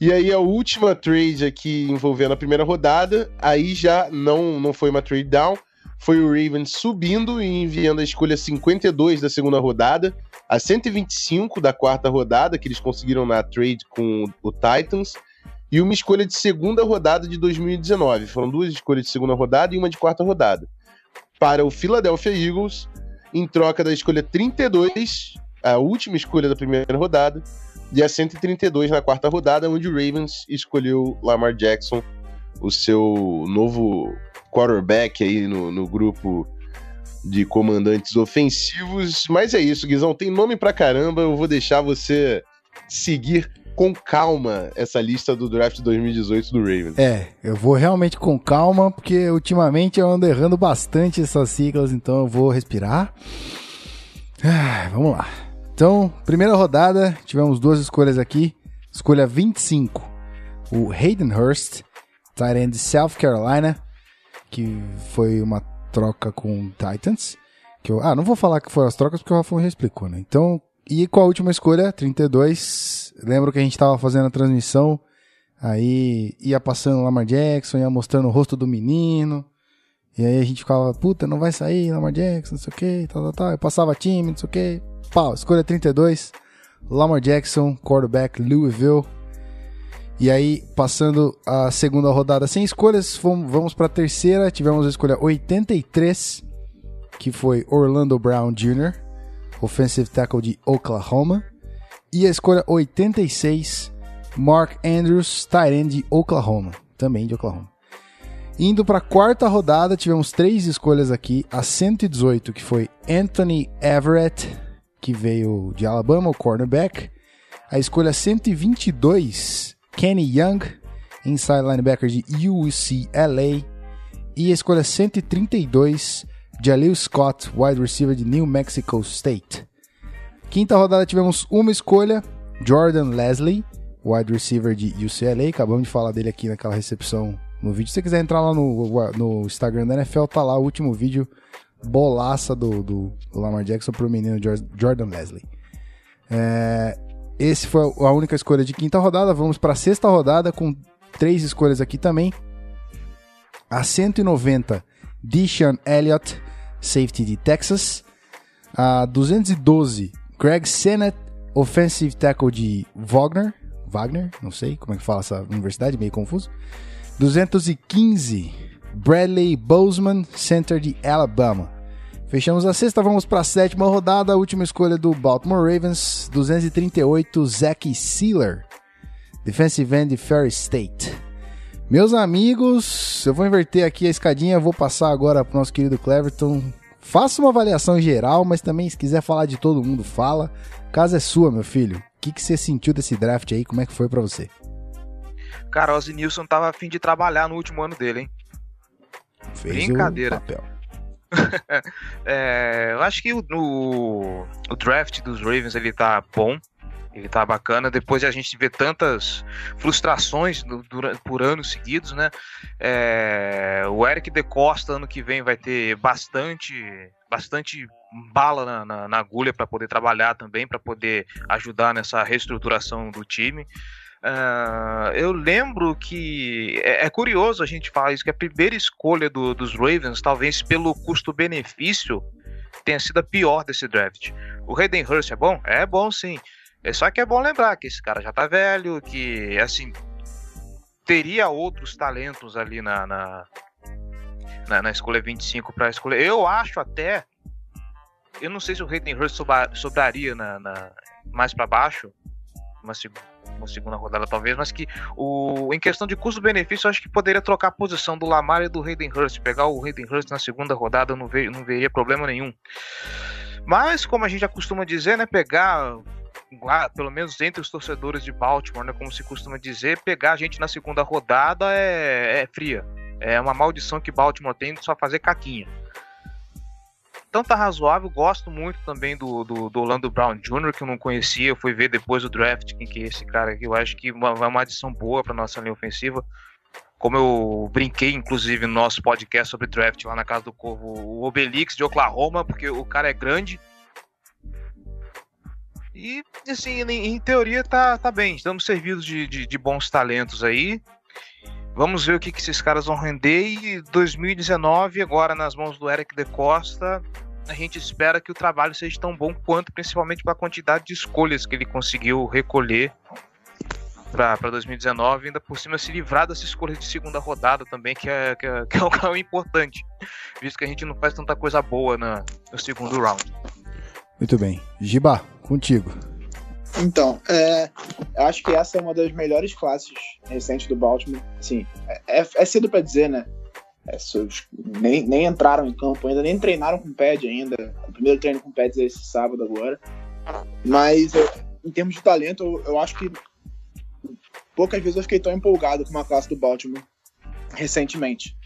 E aí a última trade aqui envolvendo a primeira rodada, aí já não, não foi uma trade down, foi o Ravens subindo e enviando a escolha 52 da segunda rodada, a 125 da quarta rodada, que eles conseguiram na trade com o Titans, e uma escolha de segunda rodada de 2019. Foram duas escolhas de segunda rodada e uma de quarta rodada. Para o Philadelphia Eagles, em troca da escolha 32, a última escolha da primeira rodada, e a 132 na quarta rodada, onde o Ravens escolheu Lamar Jackson, o seu novo quarterback aí no, no grupo de comandantes ofensivos. Mas é isso, Guizão, tem nome pra caramba, eu vou deixar você seguir com calma essa lista do draft 2018 do Ravens. É, eu vou realmente com calma, porque ultimamente eu ando errando bastante essas siglas, então eu vou respirar. Ah, vamos lá. Então, primeira rodada, tivemos duas escolhas aqui. Escolha 25, o Hayden Hurst, tight end de South Carolina, que foi uma troca com Titans. Que eu, ah, não vou falar que foram as trocas porque o Rafa já explicou, né? Então, e com a última escolha, 32, lembro que a gente tava fazendo a transmissão Aí ia passando Lamar Jackson, ia mostrando o rosto do menino. E aí a gente ficava, puta, não vai sair Lamar Jackson, não sei o que, tal, tal, tal. Eu passava time, não sei o que. Pau, escolha 32. Lamar Jackson, quarterback, Louisville. E aí, passando a segunda rodada sem escolhas, fomos, vamos pra terceira. Tivemos a escolha 83, que foi Orlando Brown Jr., offensive tackle de Oklahoma. E a escolha 86, Mark Andrews, tight end de Oklahoma, também de Oklahoma. Indo para a quarta rodada, tivemos três escolhas aqui. A 118, que foi Anthony Everett, que veio de Alabama, o cornerback. A escolha 122, Kenny Young, inside linebacker de UCLA. E a escolha 132, Jaleel Scott, wide receiver de New Mexico State. Quinta rodada tivemos uma escolha, Jordan Leslie, wide receiver de UCLA. Acabamos de falar dele aqui naquela recepção no vídeo. Se você quiser entrar lá no, no Instagram da NFL, tá lá o último vídeo bolaça do, do Lamar Jackson pro menino Jor- Jordan Leslie. É, esse foi a única escolha de quinta rodada. Vamos para a sexta rodada com três escolhas aqui também. A 190, Deshaun Elliott, safety de Texas. A 212, Greg Sennett, offensive tackle de Wagner. Wagner, não sei como é que fala essa universidade, meio confuso. 215, Bradley Bozeman, center de Alabama. Fechamos a sexta, vamos para a sétima rodada, a última escolha do Baltimore Ravens, 238, Zach Sealer, defensive end de Ferry State. Meus amigos, eu vou inverter aqui a escadinha, vou passar agora para o nosso querido Cleverton. Faça uma avaliação geral, mas também se quiser falar de todo mundo, fala. Casa é sua, meu filho. O que, que você sentiu desse draft aí? Como é que foi para você? Cara, Ozzy Nilson tava afim de trabalhar no último ano dele, hein? Fez Brincadeira. o papel. É, eu acho que o, o, o draft dos Ravens ele tá bom. Ele tá bacana. Depois de a gente ver tantas frustrações do- por anos seguidos, né? É, o Eric De Costa ano que vem vai ter bastante, bastante bala na, na- na agulha para poder trabalhar também, para poder ajudar nessa reestruturação do time. Ah, eu lembro que é, é curioso a gente falar isso, que a primeira escolha do- dos Ravens, talvez pelo custo-benefício, tenha sido a pior desse draft. O Hayden Hurst é bom? É bom sim. É só que é bom lembrar que esse cara já tá velho, que assim teria outros talentos ali na, na, na, na escolha 25 para escolher. Eu acho até. Eu não sei se o Hayden Hurst sobra- sobraria na, na- mais para baixo, uma, seg- uma segunda rodada talvez, mas que o, em questão de custo-benefício, acho que poderia trocar a posição do Lamar e do Hayden Hurst. Pegar o Hayden Hurst na segunda rodada, não, ve, não veria problema nenhum. Mas, como a gente já costuma dizer, né, pegar pelo menos entre os torcedores de Baltimore, né, como se costuma dizer, pegar a gente na segunda rodada é, é fria. É uma maldição que Baltimore tem de só fazer caquinha. Então tá razoável, gosto muito também do, do, do Orlando Brown Jr., que eu não conhecia, eu fui ver depois do draft quem que é esse cara aqui, eu acho que uma- é uma adição boa pra nossa linha ofensiva. Como eu brinquei, inclusive, no nosso podcast sobre draft lá na Casa do Corvo, o Obelix de Oklahoma, porque o cara é grande, e, assim, em, em teoria tá, tá bem. Estamos servidos de, de, de bons talentos aí. Vamos ver o que, que esses caras vão render. E 2019, agora nas mãos do Eric De Costa, a gente espera que o trabalho seja tão bom quanto, principalmente pela quantidade de escolhas que ele conseguiu recolher para 2019. Ainda por cima, se livrar dessas escolhas de segunda rodada também, que é, que é, que é importante, visto que a gente não faz tanta coisa boa na, no segundo round. Muito bem. Giba, contigo. Então, é, eu acho que essa é uma das melhores classes recentes do Baltimore. Assim, é, é cedo pra dizer, né? É, nem, nem entraram em campo ainda, nem treinaram com pad ainda. O primeiro treino com pads é esse sábado agora. Mas, é, em termos de talento, eu, eu acho que poucas vezes eu fiquei tão empolgado com uma classe do Baltimore recentemente.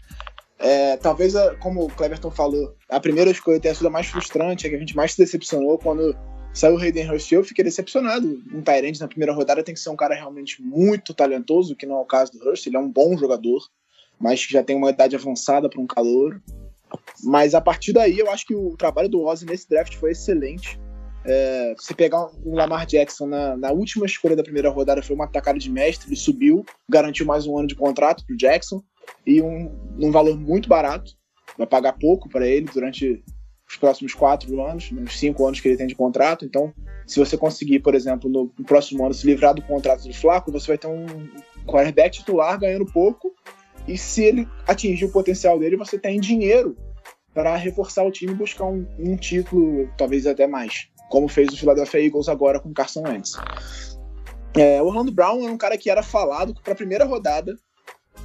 É, talvez, como o Cleverton falou, a primeira escolha tenha sido a mais frustrante, a que a gente mais se decepcionou quando saiu o Hayden Hurst. Eu fiquei decepcionado. Um Tyrande na primeira rodada tem que ser um cara realmente muito talentoso, que não é o caso do Hurst. Ele é um bom jogador, mas que já tem uma idade avançada para um calor. Mas a partir daí, eu acho que o trabalho do Ozzy nesse draft foi excelente. É, se pegar um Lamar Jackson na, na última escolha da primeira rodada, foi uma atacada de mestre, ele subiu, garantiu mais um ano de contrato pro Jackson e um, um valor muito barato. Vai pagar pouco para ele durante os próximos quatro anos, né, os cinco anos que ele tem de contrato. Então, se você conseguir, por exemplo, no, próximo ano se livrar do contrato do Flaco, você vai ter um quarterback titular ganhando pouco. E se ele atingir o potencial dele, você tem dinheiro para reforçar o time e buscar um, um título, talvez até mais, como fez o Philadelphia Eagles agora com Carson Wentz. É, o Orlando Brown é um cara que era falado para a primeira rodada,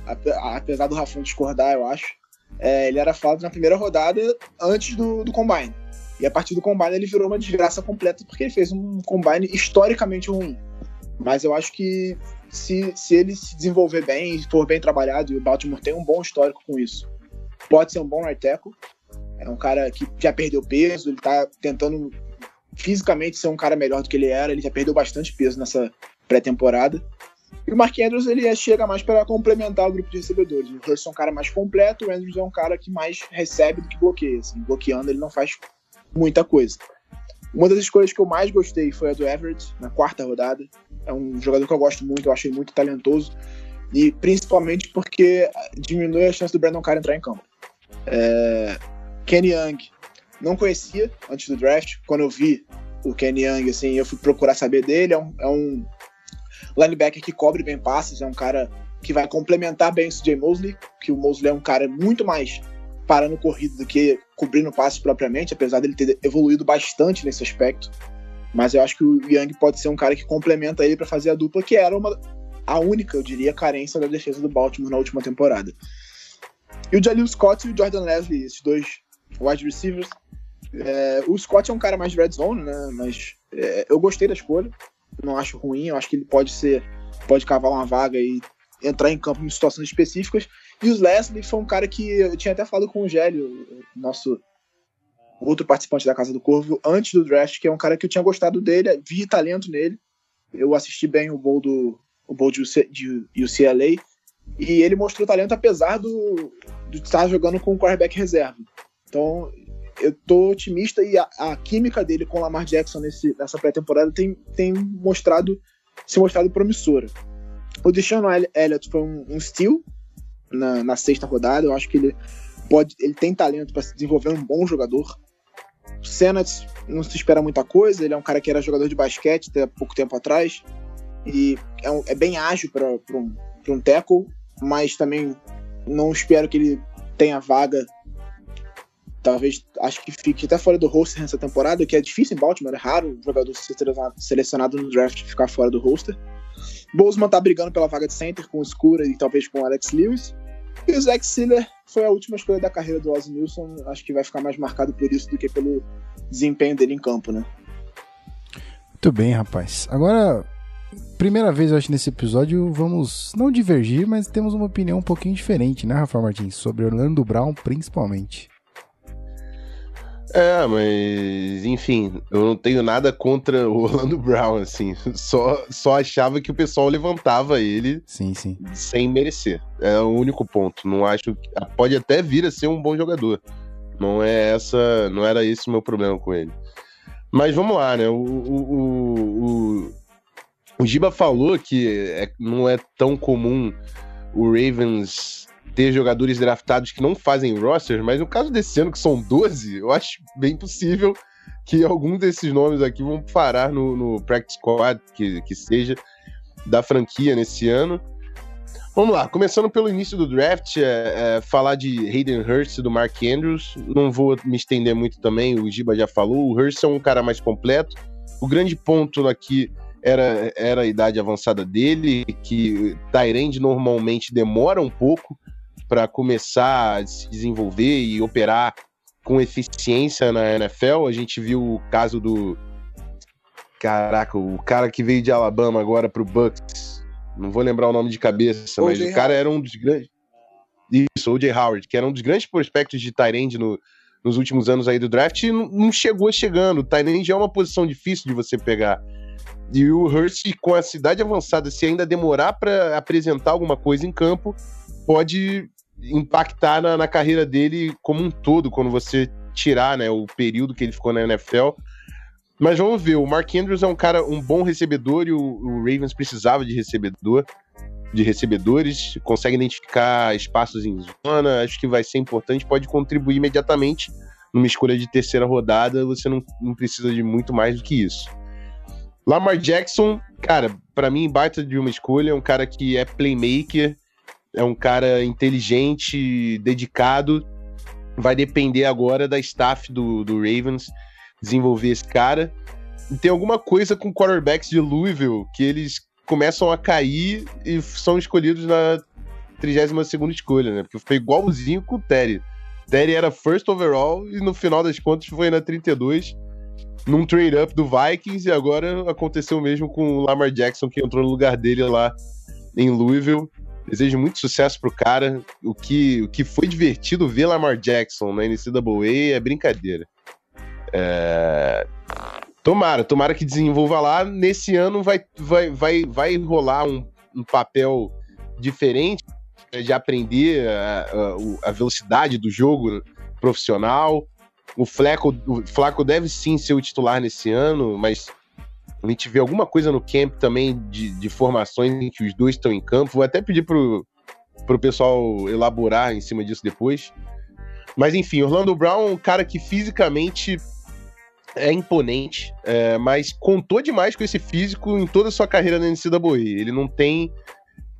ape- apesar do Rafão discordar, eu acho. É, ele era falado na primeira rodada antes do, do Combine. E a partir do Combine ele virou uma desgraça completa porque ele fez um Combine historicamente ruim. Mas eu acho que se, se ele se desenvolver bem for bem trabalhado, e o Baltimore tem um bom histórico com isso, pode ser um bom right tackle. É um cara que já perdeu peso, ele tá tentando fisicamente ser um cara melhor do que ele era, ele já perdeu bastante peso nessa pré-temporada. E o Mark Andrews ele é- chega mais para complementar o grupo de recebedores. O Hurst é um cara mais completo, o Andrews é um cara que mais recebe do que bloqueia. Assim, bloqueando ele não faz muita coisa. Uma das escolhas que eu mais gostei foi a do Everett, na quarta rodada. É um jogador que eu gosto muito, eu achei muito talentoso. E principalmente porque diminui a chance do Brandon Carr entrar em campo. É... Kenny Young, não conhecia antes do draft. Quando eu vi o Kenny Young, assim, eu fui procurar saber dele. É um, é um linebacker que cobre bem passes, é um cara que vai complementar bem o CJ Mosley, que o Mosley é um cara muito mais parando corrida do que cobrindo passes propriamente, apesar dele ter evoluído bastante nesse aspecto. Mas eu acho que o Young pode ser um cara que complementa ele para fazer a dupla, que era uma, a única, eu diria, carência da defesa do Baltimore na última temporada. E o Jalil Scott e o Jordan Leslie, esses dois wide receivers. É, o Scott é um cara mais red zone, né? Mas é, eu gostei da escolha. Não acho ruim, eu acho que ele pode ser. Pode cavar uma vaga e entrar em campo em situações específicas. E o Leslie foi um cara que eu tinha até falado com o Gélio, nosso outro participante da Casa do Corvo, antes do draft, que é um cara que eu tinha gostado dele, vi talento nele. Eu assisti bem o bowl do o UC, de UCLA e ele mostrou talento apesar do, de estar jogando com o quarterback reserva. Então, eu tô otimista e a, a química dele com o Lamar Jackson nesse, nessa pré-temporada tem, tem mostrado se mostrado promissora. O Deshaun Elliott foi um, um steal na, na sexta rodada. Eu acho que ele pode, ele tem talento para se desenvolver um bom jogador. O Senat não se espera muita coisa. Ele é um cara que era jogador de basquete até pouco tempo atrás e é, um- é bem ágil para um, pra um tackle, mas também não espero que ele tenha vaga. Talvez acho que fique até fora do roster nessa temporada, que é difícil em Baltimore, é raro um jogador ser selecionado, no draft ficar fora do roster. Bozeman tá brigando pela vaga de center com o Scura e talvez com o Alex Lewis. E o Zach Siller foi a última escolha da carreira do Ozzy Nilsson. Acho que vai ficar mais marcado por isso do que pelo desempenho dele em campo, né? Muito bem, rapaz. Agora, primeira vez eu acho nesse episódio, vamos não divergir, mas temos uma opinião um pouquinho diferente, né, Rafa Martins? Sobre Orlando Brown, principalmente. É, mas enfim, eu não tenho nada contra o Orlando Brown, assim. Só, só achava que o pessoal levantava ele Sim, sim. sem merecer. É o único ponto. Não acho que pode até vir a ser um bom jogador. Não é essa, não era esse o meu problema com ele. Mas vamos lá, né? O, o, o, o, o Giba falou que é- não é tão comum o Ravens ter jogadores draftados que não fazem roster, mas no caso desse ano, que são 12, eu acho bem possível que algum desses nomes aqui vão parar no, no practice squad, que, que seja, da franquia nesse ano. Vamos lá, começando pelo início do draft, é, é, falar de Hayden Hurst e do Mark Andrews. Não vou me estender muito também, o Giba já falou. O Hurst é um cara mais completo. O grande ponto aqui era, era a idade avançada dele, que Tyrande normalmente demora um pouco para começar a se desenvolver e operar com eficiência na NFL. A gente viu o caso do. Caraca, o cara que veio de Alabama agora pro Bucks. Não vou lembrar o nome de cabeça, mas o cara era um dos grandes. Isso, o.J. Howard, que era um dos grandes prospectos de Tyrande no, nos últimos anos aí do draft e não, não chegou chegando. O Tyrande é uma posição difícil de você pegar. E o Hurst, com a cidade avançada, se ainda demorar para apresentar alguma coisa em campo, pode impactar na, na carreira dele como um todo, quando você tirar né, o período que ele ficou na NFL. Mas vamos ver, o Mark Andrews é um cara, um bom recebedor e o, o Ravens precisava de recebedor, de recebedores, consegue identificar espaços em zona, acho que vai ser importante, pode contribuir imediatamente numa escolha de terceira rodada, você não, não precisa de muito mais do que isso. Lamar Jackson, cara, pra mim, baita de uma escolha, é um cara que é playmaker, é um cara inteligente, dedicado. Vai depender agora da staff do, do Ravens desenvolver esse cara. E tem alguma coisa com quarterbacks de Louisville que eles começam a cair e são escolhidos na 32ª escolha, né? Porque foi igualzinho com o Terry. Terry era first overall e no final das contas foi na 32 num trade-up do Vikings e agora aconteceu o mesmo com o Lamar Jackson que entrou no lugar dele lá em Louisville. Desejo muito sucesso pro cara. O que, o que foi divertido ver Lamar Jackson na NCAA é brincadeira. É... Tomara, tomara que desenvolva lá. Nesse ano vai, vai, vai, vai rolar um, um papel diferente né, de aprender a, a- a velocidade do jogo profissional. O Flaco, o Flaco deve sim ser o titular nesse ano, mas a gente vê alguma coisa no camp também de, de formações em que os dois estão em campo. Vou até pedir pro, pro pessoal elaborar em cima disso depois. Mas enfim, Orlando Brown é um cara que fisicamente é imponente, é, mas contou demais com esse físico em toda a sua carreira na NCAA. Ele não tem,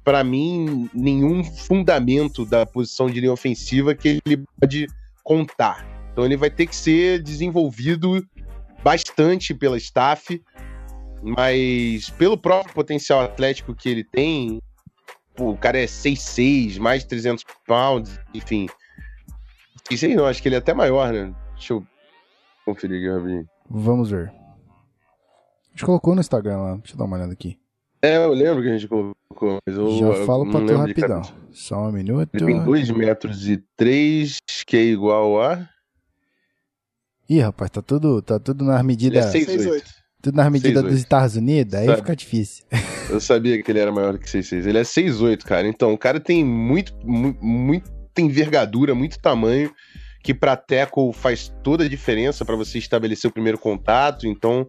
para mim, nenhum fundamento da posição de linha ofensiva que ele pode contar. Então ele vai ter que ser desenvolvido bastante pela staff, mas pelo próprio potencial atlético que ele tem, pô, o cara é 6'6", mais de 300 pounds, enfim. 6'6", não, acho que ele é até maior, né? Deixa eu conferir aqui, rapidinho. Vamos ver. A gente colocou no Instagram lá. Deixa eu dar uma olhada aqui. É, eu lembro que a gente colocou, mas eu Já eu falo pra não tu rapidão. Só um minuto. Ele tem 2 metros e 3, que é igual a... Ih, rapaz, tá tudo, tá tudo nas Ele é medidas. 6'8". Tudo nas medidas 6'8". dos Estados Unidos, aí Sabe. fica difícil. Eu sabia que ele era maior do que 6'6". Ele é 6'8", cara. Então, o cara tem muito, mu- muita envergadura, muito tamanho, que pra tackle faz toda a diferença pra você estabelecer o primeiro contato. Então,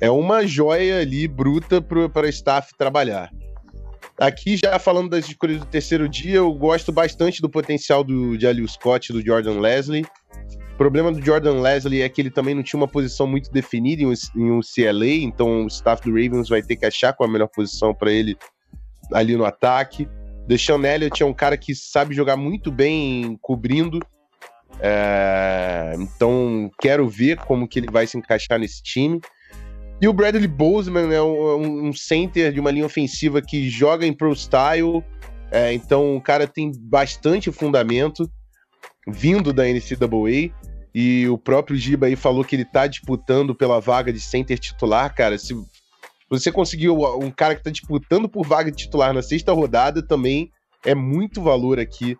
é uma joia ali bruta para staff trabalhar. Aqui, já falando das escolhas do terceiro dia, eu gosto bastante do potencial do de Aliu Scott e do Jordan Leslie. O problema do Jordan Leslie é que ele também não tinha uma posição muito definida em um, em um CLA, então o staff do Ravens vai ter que achar qual a melhor posição para ele ali no ataque. Deshaun Elliott é um cara que sabe jogar muito bem cobrindo, é, então quero ver como que ele vai se encaixar nesse time. E o Bradley Bozeman é um, um center de uma linha ofensiva que joga em pro style, é, então o cara tem bastante fundamento vindo da NCAA. E o próprio Giba aí falou que ele tá disputando pela vaga de center titular, cara. Se você conseguiu um cara que tá disputando por vaga de titular na sexta rodada, também é muito valor aqui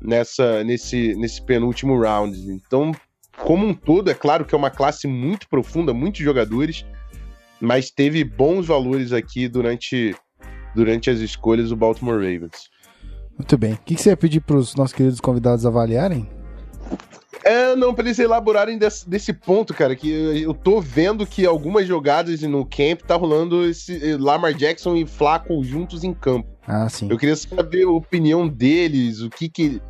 nessa nesse, nesse penúltimo round. Então, como um todo, é claro que é uma classe muito profunda, muitos jogadores, mas teve bons valores aqui durante, durante as escolhas do Baltimore Ravens. Muito bem. O que, que você ia pedir pros nossos queridos convidados avaliarem? É, não, pra eles elaborarem desse, desse ponto, cara, que eu tô vendo que algumas jogadas no camp tá rolando esse eh, Lamar Jackson e Flaco juntos em campo. Ah, sim. Eu queria saber a opinião deles, o que que...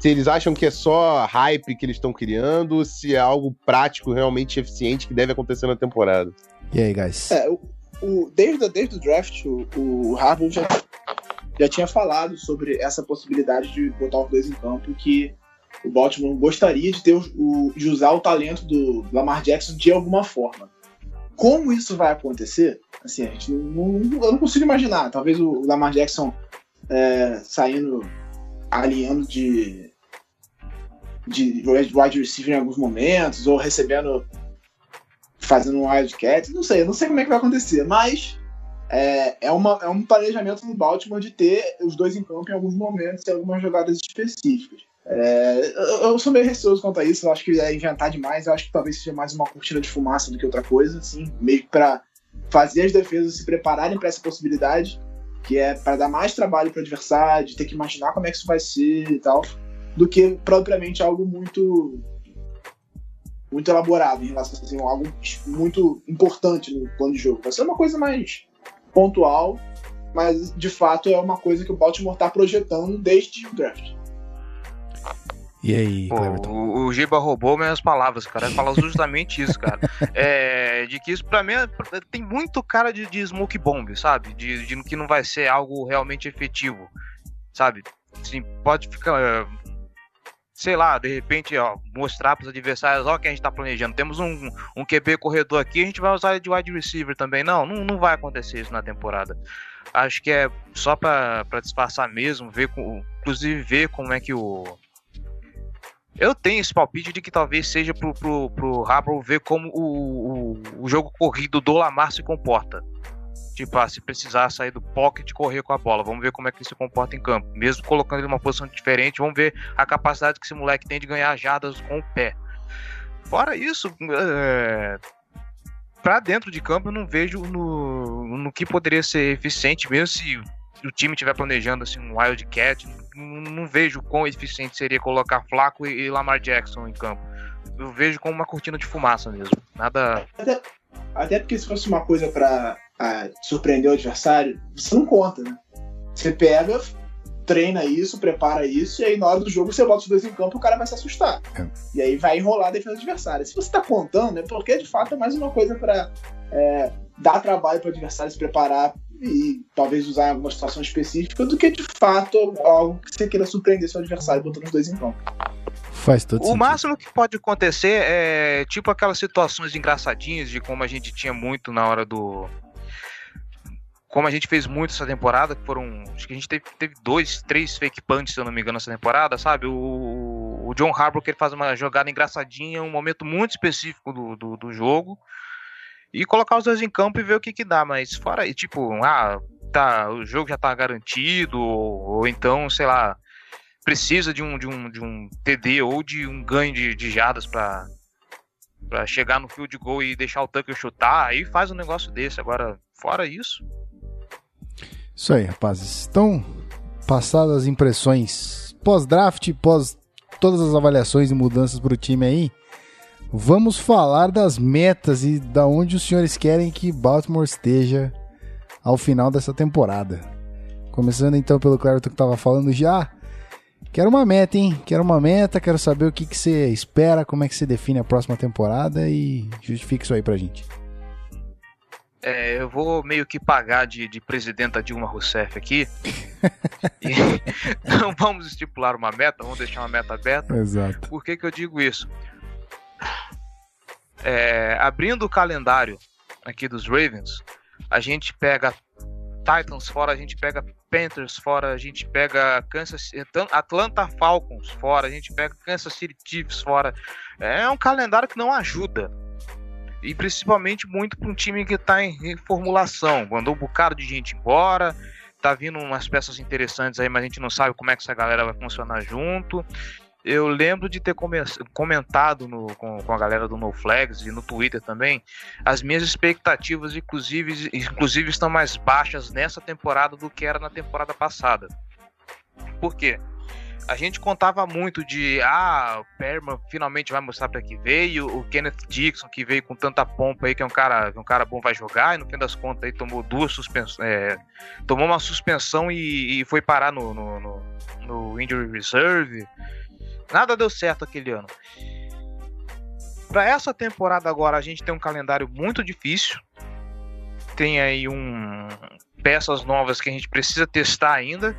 Se eles acham que é só hype que eles estão criando, ou se é algo prático, realmente eficiente, que deve acontecer na temporada. E aí, guys? É, o, o- desde, desde o draft, o, o já, já tinha falado sobre essa possibilidade de botar os dois em campo, que o Baltimore gostaria de ter o, de usar o talento do Lamar Jackson de alguma forma. Como isso vai acontecer? Assim, a gente não, não- eu não consigo imaginar. Talvez o Lamar Jackson é, saindo, alinhando de de wide receiver em alguns momentos, ou recebendo fazendo um wildcat, não sei, eu não sei como é que vai acontecer, mas é, é, uma, é um planejamento do Baltimore de ter os dois em campo em alguns momentos e algumas jogadas específicas. É, eu, sou meio receoso quanto a isso, eu acho que é inventar demais, eu acho que talvez seja mais uma cortina de fumaça do que outra coisa, assim, meio para fazer as defesas se prepararem para essa possibilidade, que é para dar mais trabalho para o adversário, de ter que imaginar como é que isso vai ser e tal, do que propriamente algo muito muito elaborado em relação assim, a algo muito importante no plano de jogo. Vai ser uma coisa mais pontual, mas de fato é uma coisa que o Baltimore está projetando desde o draft. E aí, Pô, o, o Giba roubou minhas palavras, cara. Ele fala justamente isso, cara. É, de que isso pra mim é- tem muito cara de, de smoke bomb, sabe? De, de que não vai ser algo realmente efetivo, sabe? Assim, pode ficar. é, Sei lá, de repente, ó, mostrar pros adversários, ó, o que a gente tá planejando. Temos um, um QB corredor aqui, a gente vai usar ele de wide receiver também. Não, não, não vai acontecer isso na temporada. Acho que é só pra, pra disfarçar mesmo, ver com, inclusive ver como é que o, eu tenho esse palpite de que talvez seja pro, pro, pro Harbaugh ver como o, o, o jogo corrido do Lamar se comporta. Tipo, ah, se precisar sair do pocket e correr com a bola, vamos ver como é que ele se comporta em campo. Mesmo colocando ele numa posição diferente, vamos ver a capacidade que esse moleque tem de ganhar jardas com o pé. Fora isso, é... pra dentro de campo eu não vejo no, no que poderia ser eficiente, mesmo se o time estiver planejando assim, um Wildcat, não, não vejo quão eficiente seria colocar Flaco e, e Lamar Jackson em campo. Eu vejo como uma cortina de fumaça mesmo. Nada. Até porque se fosse uma coisa pra ah, surpreender o adversário, você não conta, né? Você pega, treina isso, prepara isso, e aí na hora do jogo você bota os dois em campo e o cara vai se assustar. É. E aí vai enrolar a defesa adversária. Se você tá contando, é porque de fato é mais uma coisa pra é, dar trabalho pro adversário se preparar e talvez usar em alguma situação específica, do que de fato algo que você queira surpreender seu adversário botando os dois em campo. Faz todo O sentido. máximo que pode acontecer é tipo aquelas situações engraçadinhas de como a gente tinha muito na hora do. Como a gente fez muito essa temporada, que foram. Acho que a gente teve, teve dois, três fake punts, se eu não me engano, nessa temporada, sabe? O, o John Harbaugh que ele faz uma jogada engraçadinha, um momento muito específico do, do, do jogo. E colocar os dois em campo e ver o que que dá. Mas fora tipo, ah, tá, o jogo já tá garantido, ou, ou então, sei lá, precisa de um, de um, de um TD ou de um ganho de, de jardas para Pra chegar no field goal e deixar o Tucker chutar, aí faz um negócio desse. Agora, fora isso, Isso aí, rapazes. Então, passadas as impressões pós-draft, pós todas as avaliações e mudanças pro time aí, vamos falar das metas e da onde os senhores querem que Baltimore esteja ao final dessa temporada. Começando então pelo Clareton que tava falando já. Quero uma meta, hein? Quero uma meta, quero saber o que, que você espera, como é que você define a próxima temporada e justifique isso aí pra gente. é, eu vou meio que pagar de, de presidenta Dilma Rousseff aqui. e não vamos estipular uma meta, vamos deixar uma meta aberta. Exato. Por que, que eu digo isso? É, abrindo o calendário aqui dos Ravens, a gente pega Titans fora, a gente pega Panthers fora, a gente pega Kansas, Atlanta Falcons fora, a gente pega Kansas City Chiefs fora. É um calendário que não ajuda. E principalmente muito para um time que está em reformulação. Mandou um bocado de gente embora, tá vindo umas peças interessantes aí, mas a gente não sabe como é que essa galera vai funcionar junto. Eu lembro de ter come- comentado no- com, com a galera do No Flags e no Twitter também. As minhas expectativas, inclusive, inclusive, estão mais baixas nessa temporada do que era na temporada passada. Por quê? A gente contava muito de ah, o Perman finalmente vai mostrar para que veio, o Kenneth Dixon que veio com tanta pompa aí que é um cara, que um cara bom vai jogar e no fim das contas aí tomou duas suspensões, é, tomou uma suspensão e, e foi parar no, no, no, no injury reserve. Nada deu certo aquele ano. Para essa temporada agora a gente tem um calendário muito difícil. Tem aí um peças novas que a gente precisa testar ainda.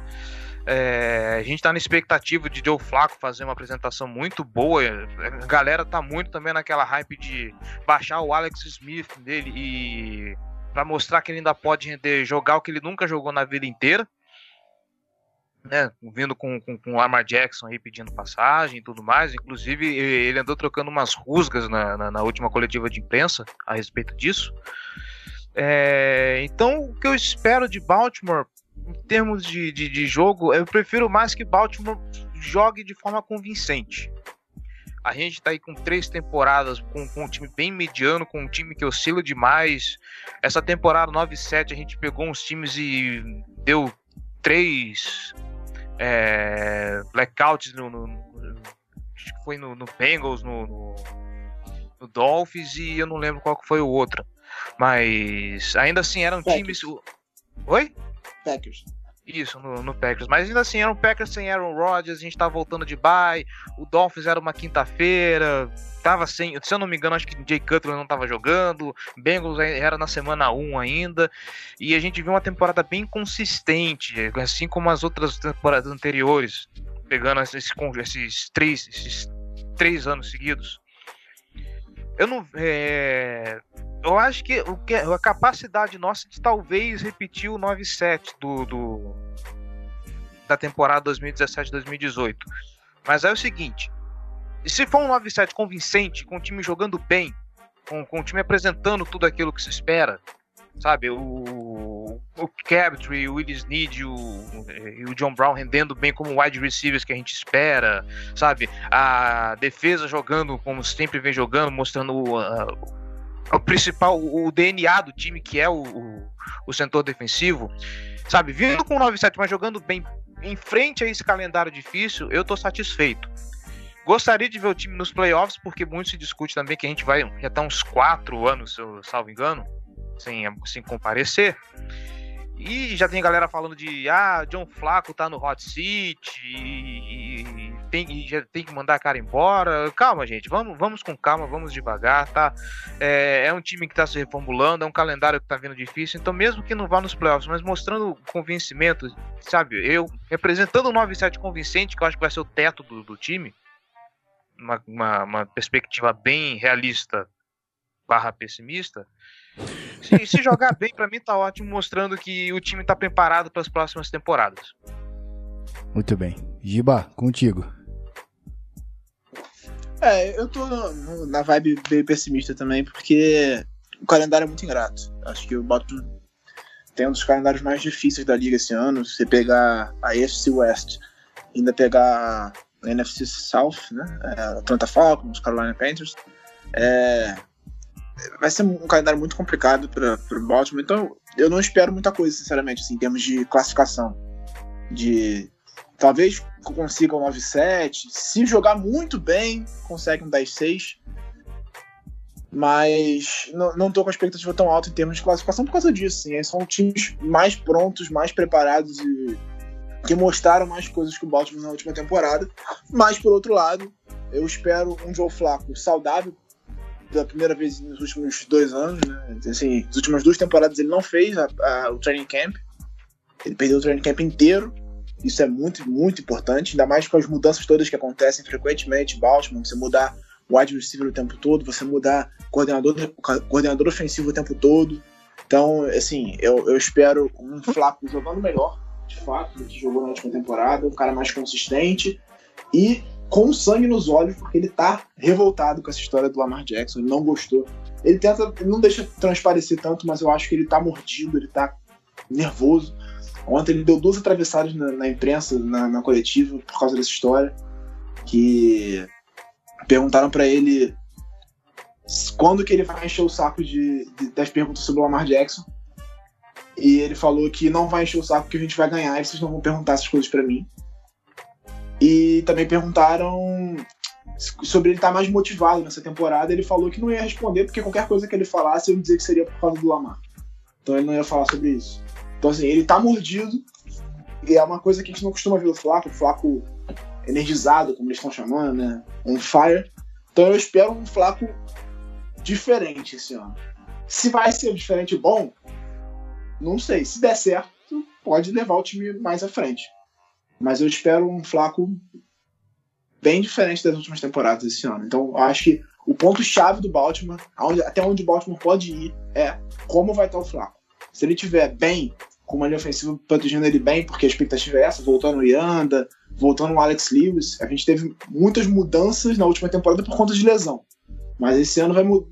É, a gente tá na expectativa de Joe Flaco fazer uma apresentação muito boa. A galera tá muito também naquela hype de baixar o Alex Smith dele e para mostrar que ele ainda pode render, jogar o que ele nunca jogou na vida inteira. Né, vindo com, com, com o Lamar Jackson aí pedindo passagem e tudo mais. Inclusive, ele andou trocando umas rusgas na, na, na última coletiva de imprensa a respeito disso. É, então, o que eu espero de Baltimore em termos de, de, de jogo, eu prefiro mais que Baltimore jogue de forma convincente. A gente tá aí com três temporadas com, com um time bem mediano, com um time que oscila demais. Essa temporada 9-7 a gente pegou uns times e deu três é, blackouts no, no- no- acho que foi no, no Bengals, no, no, no Dolphins e eu não lembro qual foi o outro. Mas ainda assim eram Packers. times. Oi? Packers. Isso, no, no Packers. Mas ainda assim, era um Packers sem Aaron Rodgers, a gente tava voltando de bye, o Dolphins era uma quinta-feira, tava sem, se eu não me engano, acho que Jay Cutler não tava jogando, Bengals era na semana 1 ainda, e a gente viu uma temporada bem consistente, assim como as outras temporadas anteriores, pegando esses, esses, três, esses três anos seguidos. Eu não. é, eu acho que, o que a capacidade nossa de talvez repetir o 9-7 do, do- da temporada 2017-2018. Mas é o seguinte: se for um 9-7 convincente, com o time jogando bem, com, com o time apresentando tudo aquilo que se espera, sabe? O, o o Willis Need o, o John Brown rendendo bem como wide receivers que a gente espera, sabe? A defesa jogando como sempre vem jogando, mostrando uh, o principal, o DNA do time, que é o, o, o setor defensivo, sabe? Vindo com o 9-7, mas jogando bem em frente a esse calendário difícil, eu tô satisfeito. Gostaria de ver o time nos playoffs, porque muito se discute também que a gente vai já tá uns 4 anos, se eu salvo engano, sem, sem comparecer. E já tem galera falando de ah, John Flaco tá no hot seat e, e tem, e já tem que mandar a cara embora. Calma, gente, vamos, vamos com calma, vamos devagar, tá? É, é um time que tá se reformulando, é um calendário que tá vindo difícil, então mesmo que não vá nos playoffs, mas mostrando convencimento, sabe? Eu representando o 9-7 convincente, que eu acho que vai ser o teto do, do time, uma, uma, uma perspectiva bem realista barra pessimista. Se, se jogar bem, pra mim tá ótimo, mostrando que o time tá preparado para as próximas temporadas. Muito bem. Giba, contigo. É, eu tô na vibe bem pessimista também, porque o calendário é muito ingrato. Acho que o Baltimore tem um dos calendários mais difíceis da liga esse ano. Se você pegar a AFC West, ainda pegar a NFC South, né? É, Atlanta Falcons, Carolina Panthers. É, vai ser um calendário muito complicado para o Baltimore, então eu não espero muita coisa, sinceramente, assim, em termos de classificação. De talvez consiga um 9-7, se jogar muito bem, consegue um 10-6. Mas não, não com a expectativa tão alta em termos de classificação por causa disso. Assim. São times mais prontos, mais preparados e que mostraram mais coisas que o Baltimore na última temporada. Mas, por outro lado, eu espero um Joe Flacco saudável pela primeira vez nos últimos dois anos. Né? Assim, nas últimas duas temporadas ele não fez a- a- o training camp. Ele perdeu o training camp inteiro. Isso é muito, muito importante, ainda mais com as mudanças todas que acontecem frequentemente em Baltimore. Você mudar wide receiver o tempo todo, você mudar coordenador, coordenador ofensivo o tempo todo. Então, assim, eu, eu espero um Flaco jogando melhor, de fato, do que jogou na última temporada, um cara mais consistente e com sangue nos olhos, porque ele tá revoltado com essa história do Lamar Jackson, ele não gostou. Ele tenta, não deixa transparecer tanto, mas eu acho que ele tá mordido, ele tá nervoso. Ontem ele deu duas atravessadas na, na imprensa, na, na coletiva, por causa dessa história, que perguntaram pra ele quando que ele vai encher o saco de, de- das perguntas sobre o Lamar Jackson. E ele falou que não vai encher o saco que a gente vai ganhar e vocês não vão perguntar essas coisas pra mim. E também perguntaram sobre ele estar mais motivado nessa temporada. Ele falou que não ia responder porque qualquer coisa que ele falasse eu ia dizer que seria por causa do Lamar. Então ele não ia falar sobre isso. Então assim, ele tá mordido e é uma coisa que a gente não costuma ver o Flaco, o Flaco energizado, como eles estão chamando, né? On fire. Então eu espero um Flaco diferente esse ano. Se vai ser diferente bom, não sei. Se der certo, pode levar o time mais à frente. Mas eu espero um Flaco bem diferente das últimas temporadas esse ano. Então acho que o ponto-chave do Baltimore, até onde o Baltimore pode ir, é como vai estar o Flaco. Se ele estiver bem, com uma linha ofensiva protegendo ele bem, porque a expectativa é essa, voltando o Yanda, voltando o Alex Lewis, a gente teve muitas mudanças na última temporada por conta de lesão. Mas esse ano vai mudar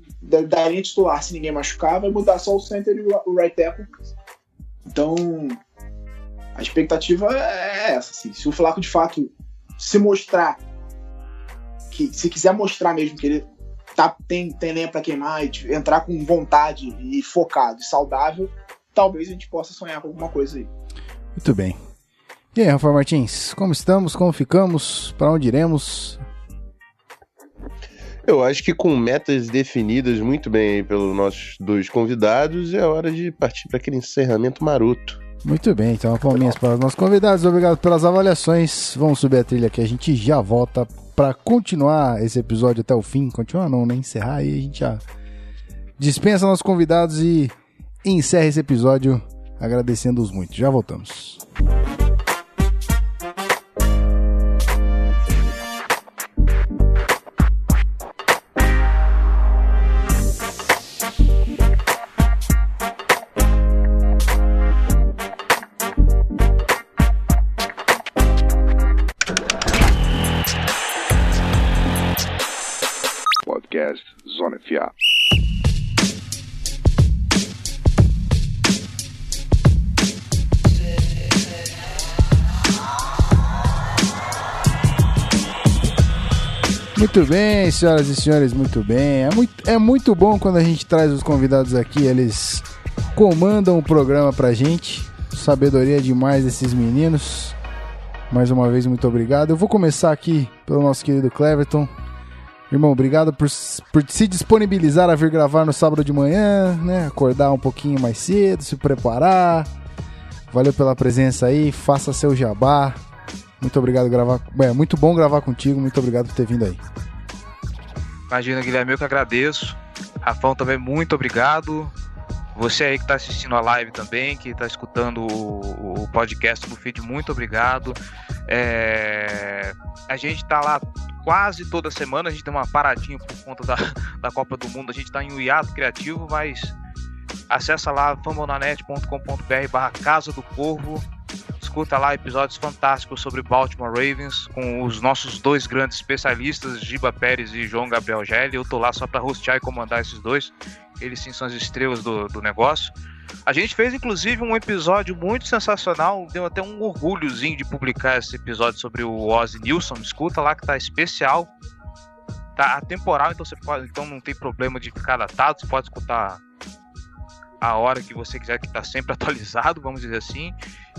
da, linha titular, se ninguém machucar, vai mudar só o center e o right tackle. Então, a expectativa é essa. Assim. Se o Flaco de fato se mostrar, que se quiser mostrar mesmo que ele tá, tem, tem lenha pra queimar e entrar com vontade e focado e saudável, talvez a gente possa sonhar com alguma coisa aí. Muito bem. E aí, Rafael Martins, como estamos? Como ficamos? Para onde iremos? Eu acho que com metas definidas muito bem aí pelos nossos dois convidados, é hora de partir para aquele encerramento maroto. Muito bem, então palminhas para os nossos convidados. Obrigado pelas avaliações. Vamos subir a trilha que a gente já volta para continuar esse episódio até o fim. Continuar não, né? Encerrar aí a gente já dispensa nossos convidados e encerra esse episódio agradecendo-os muito. Já voltamos. Podcast Muito bem, senhoras e senhores, muito bem. É muito, é muito bom quando a gente traz os convidados aqui, eles comandam o programa pra gente. Sabedoria demais desses meninos. Mais uma vez, muito obrigado. Eu vou começar aqui pelo nosso querido Cleverton. Irmão, obrigado por, por se disponibilizar a vir gravar no sábado de manhã, né? Acordar um pouquinho mais cedo, se preparar. Valeu pela presença aí, faça seu jabá. Muito obrigado gravar. É muito bom gravar contigo. Muito obrigado por ter vindo aí. Imagina, Guilherme, eu que agradeço. Rafão também, muito obrigado. Você aí que está assistindo a live também, que está escutando o, o podcast no feed, muito obrigado. É, A gente está lá quase toda semana, a gente tem uma paradinha por conta da, da Copa do Mundo, a gente está em um hiato criativo, mas acessa lá famonanet.com.br barra Casa do Corvo. Escuta lá episódios fantásticos sobre Baltimore Ravens com os nossos dois grandes especialistas, Giba Pérez e João Gabriel Gelli. Eu tô lá só para hostear e comandar esses dois. Eles sim são as estrelas do, do negócio. A gente fez inclusive um episódio muito sensacional, deu até um orgulhozinho de publicar esse episódio sobre o Ozzy Nilson. Escuta lá que tá especial. tá atemporal, então você pode, então não tem problema de ficar datado, você pode escutar a hora que você quiser, que tá sempre atualizado, vamos dizer assim.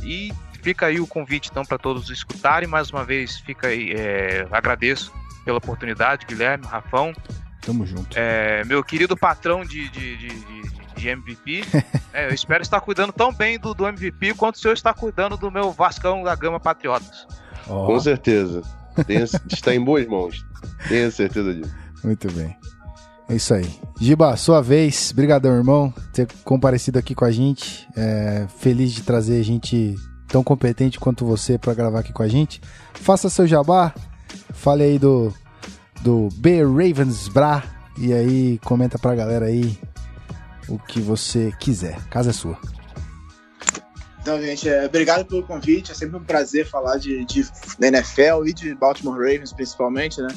E fica aí o convite então para todos escutarem. Mais uma vez, fica aí, é, agradeço pela oportunidade, Guilherme, Rafão, Tamo junto. é, meu querido patrão de, de, de, de- de MVP. É, eu espero estar cuidando tão bem do, do MVP quanto o senhor está cuidando do meu Vascão da Gama Patriotas. Ó, Com certeza. Tenha- está em boas mãos. Tenha certeza disso. muito bem. É isso aí. Giba, sua vez. Brigadão, irmão, ter comparecido aqui com a gente. É, feliz de trazer gente tão competente quanto você pra gravar aqui com a gente. Faça seu jabá. Fale aí do, do B Ravens Bra. E aí, comenta pra galera aí o que você quiser. Casa é sua. Então, gente, é, obrigado pelo convite. É sempre um prazer falar de, de da NFL e de Baltimore Ravens, principalmente, né?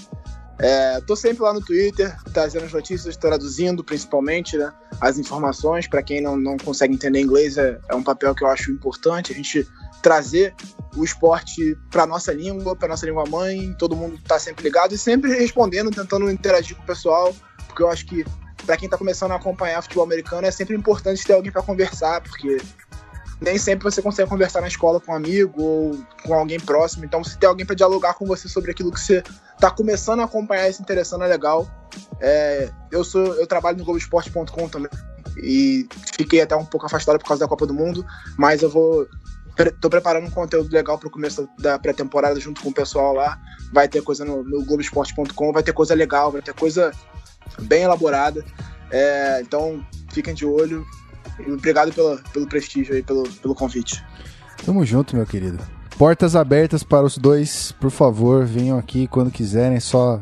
É, tô sempre lá no Twitter, trazendo as notícias, traduzindo principalmente, né? As informações. Para quem não, não consegue entender inglês, é, é um papel que eu acho importante. A gente trazer o esporte para nossa língua, para nossa língua mãe. Todo mundo tá sempre ligado e sempre respondendo, tentando interagir com o pessoal, porque eu acho que para quem tá começando a acompanhar futebol americano é sempre importante ter alguém para conversar, porque nem sempre você consegue conversar na escola com um amigo ou com alguém próximo. Então, se tem alguém para dialogar com você sobre aquilo que você tá começando a acompanhar e se interessando, é legal. É, eu sou, eu trabalho no Globoesporte.com também e fiquei até um pouco afastado por causa da Copa do Mundo, mas eu vou tô preparando um conteúdo legal pro começo da pré-temporada junto com o pessoal lá. Vai ter coisa no, no Globoesporte.com, vai ter coisa legal, vai ter coisa bem elaborada. É, então, fiquem de olho. Obrigado pela, pelo prestígio aí, pelo, pelo convite. Tamo junto, meu querido. Portas abertas para os dois, por favor, venham aqui quando quiserem, é só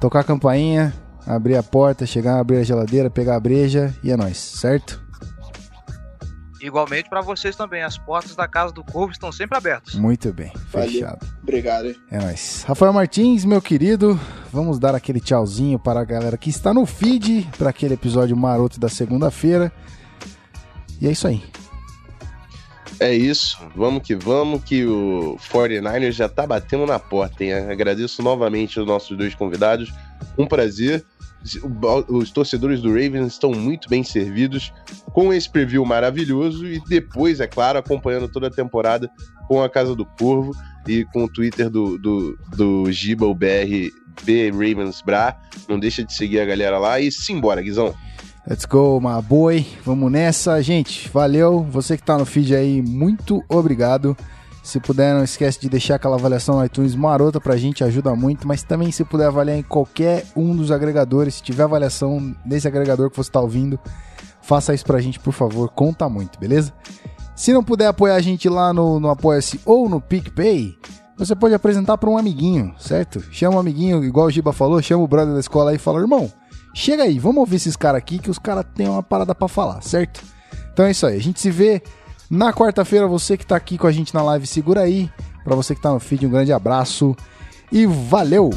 tocar a campainha, abrir a porta, chegar, abrir a geladeira, pegar a breja e é nóis, certo? Igualmente para vocês também, as portas da Casa do Corvo estão sempre abertas. Muito bem, Valeu. fechado. Obrigado. aí. É nóis. Rafael Martins, meu querido, vamos dar aquele tchauzinho para a galera que está no feed para aquele episódio maroto da segunda-feira. E é isso aí. É isso. Vamos que vamos, que o 49ers já tá batendo na porta, hein? Agradeço novamente os nossos dois convidados. Um prazer. Os torcedores do Ravens estão muito bem servidos com esse preview maravilhoso e depois, é claro, acompanhando toda a temporada com a Casa do Corvo e com o Twitter do, do, do BR, B Ravens Bra. Não deixa de seguir a galera lá e simbora, Guizão. Let's go, my boy. Vamos nessa, gente. Valeu. Você que tá no feed aí, muito obrigado. Se puder, não esquece de deixar aquela avaliação no iTunes marota pra gente, ajuda muito. Mas também, se puder avaliar em qualquer um dos agregadores, se tiver avaliação nesse agregador que você tá ouvindo, faça isso pra gente, por favor. Conta muito, beleza? Se não puder apoiar a gente lá no, no Apoia-se ou no PicPay, você pode apresentar para um amiguinho, certo? Chama um amiguinho, igual o Giba falou, chama o brother da escola e fala: irmão, chega aí, vamos ouvir esses caras aqui que os caras têm uma parada pra falar, certo? Então é isso aí, a gente se vê na quarta-feira. Você que tá aqui com a gente na live, segura aí. Pra você que tá no feed, um grande abraço e valeu!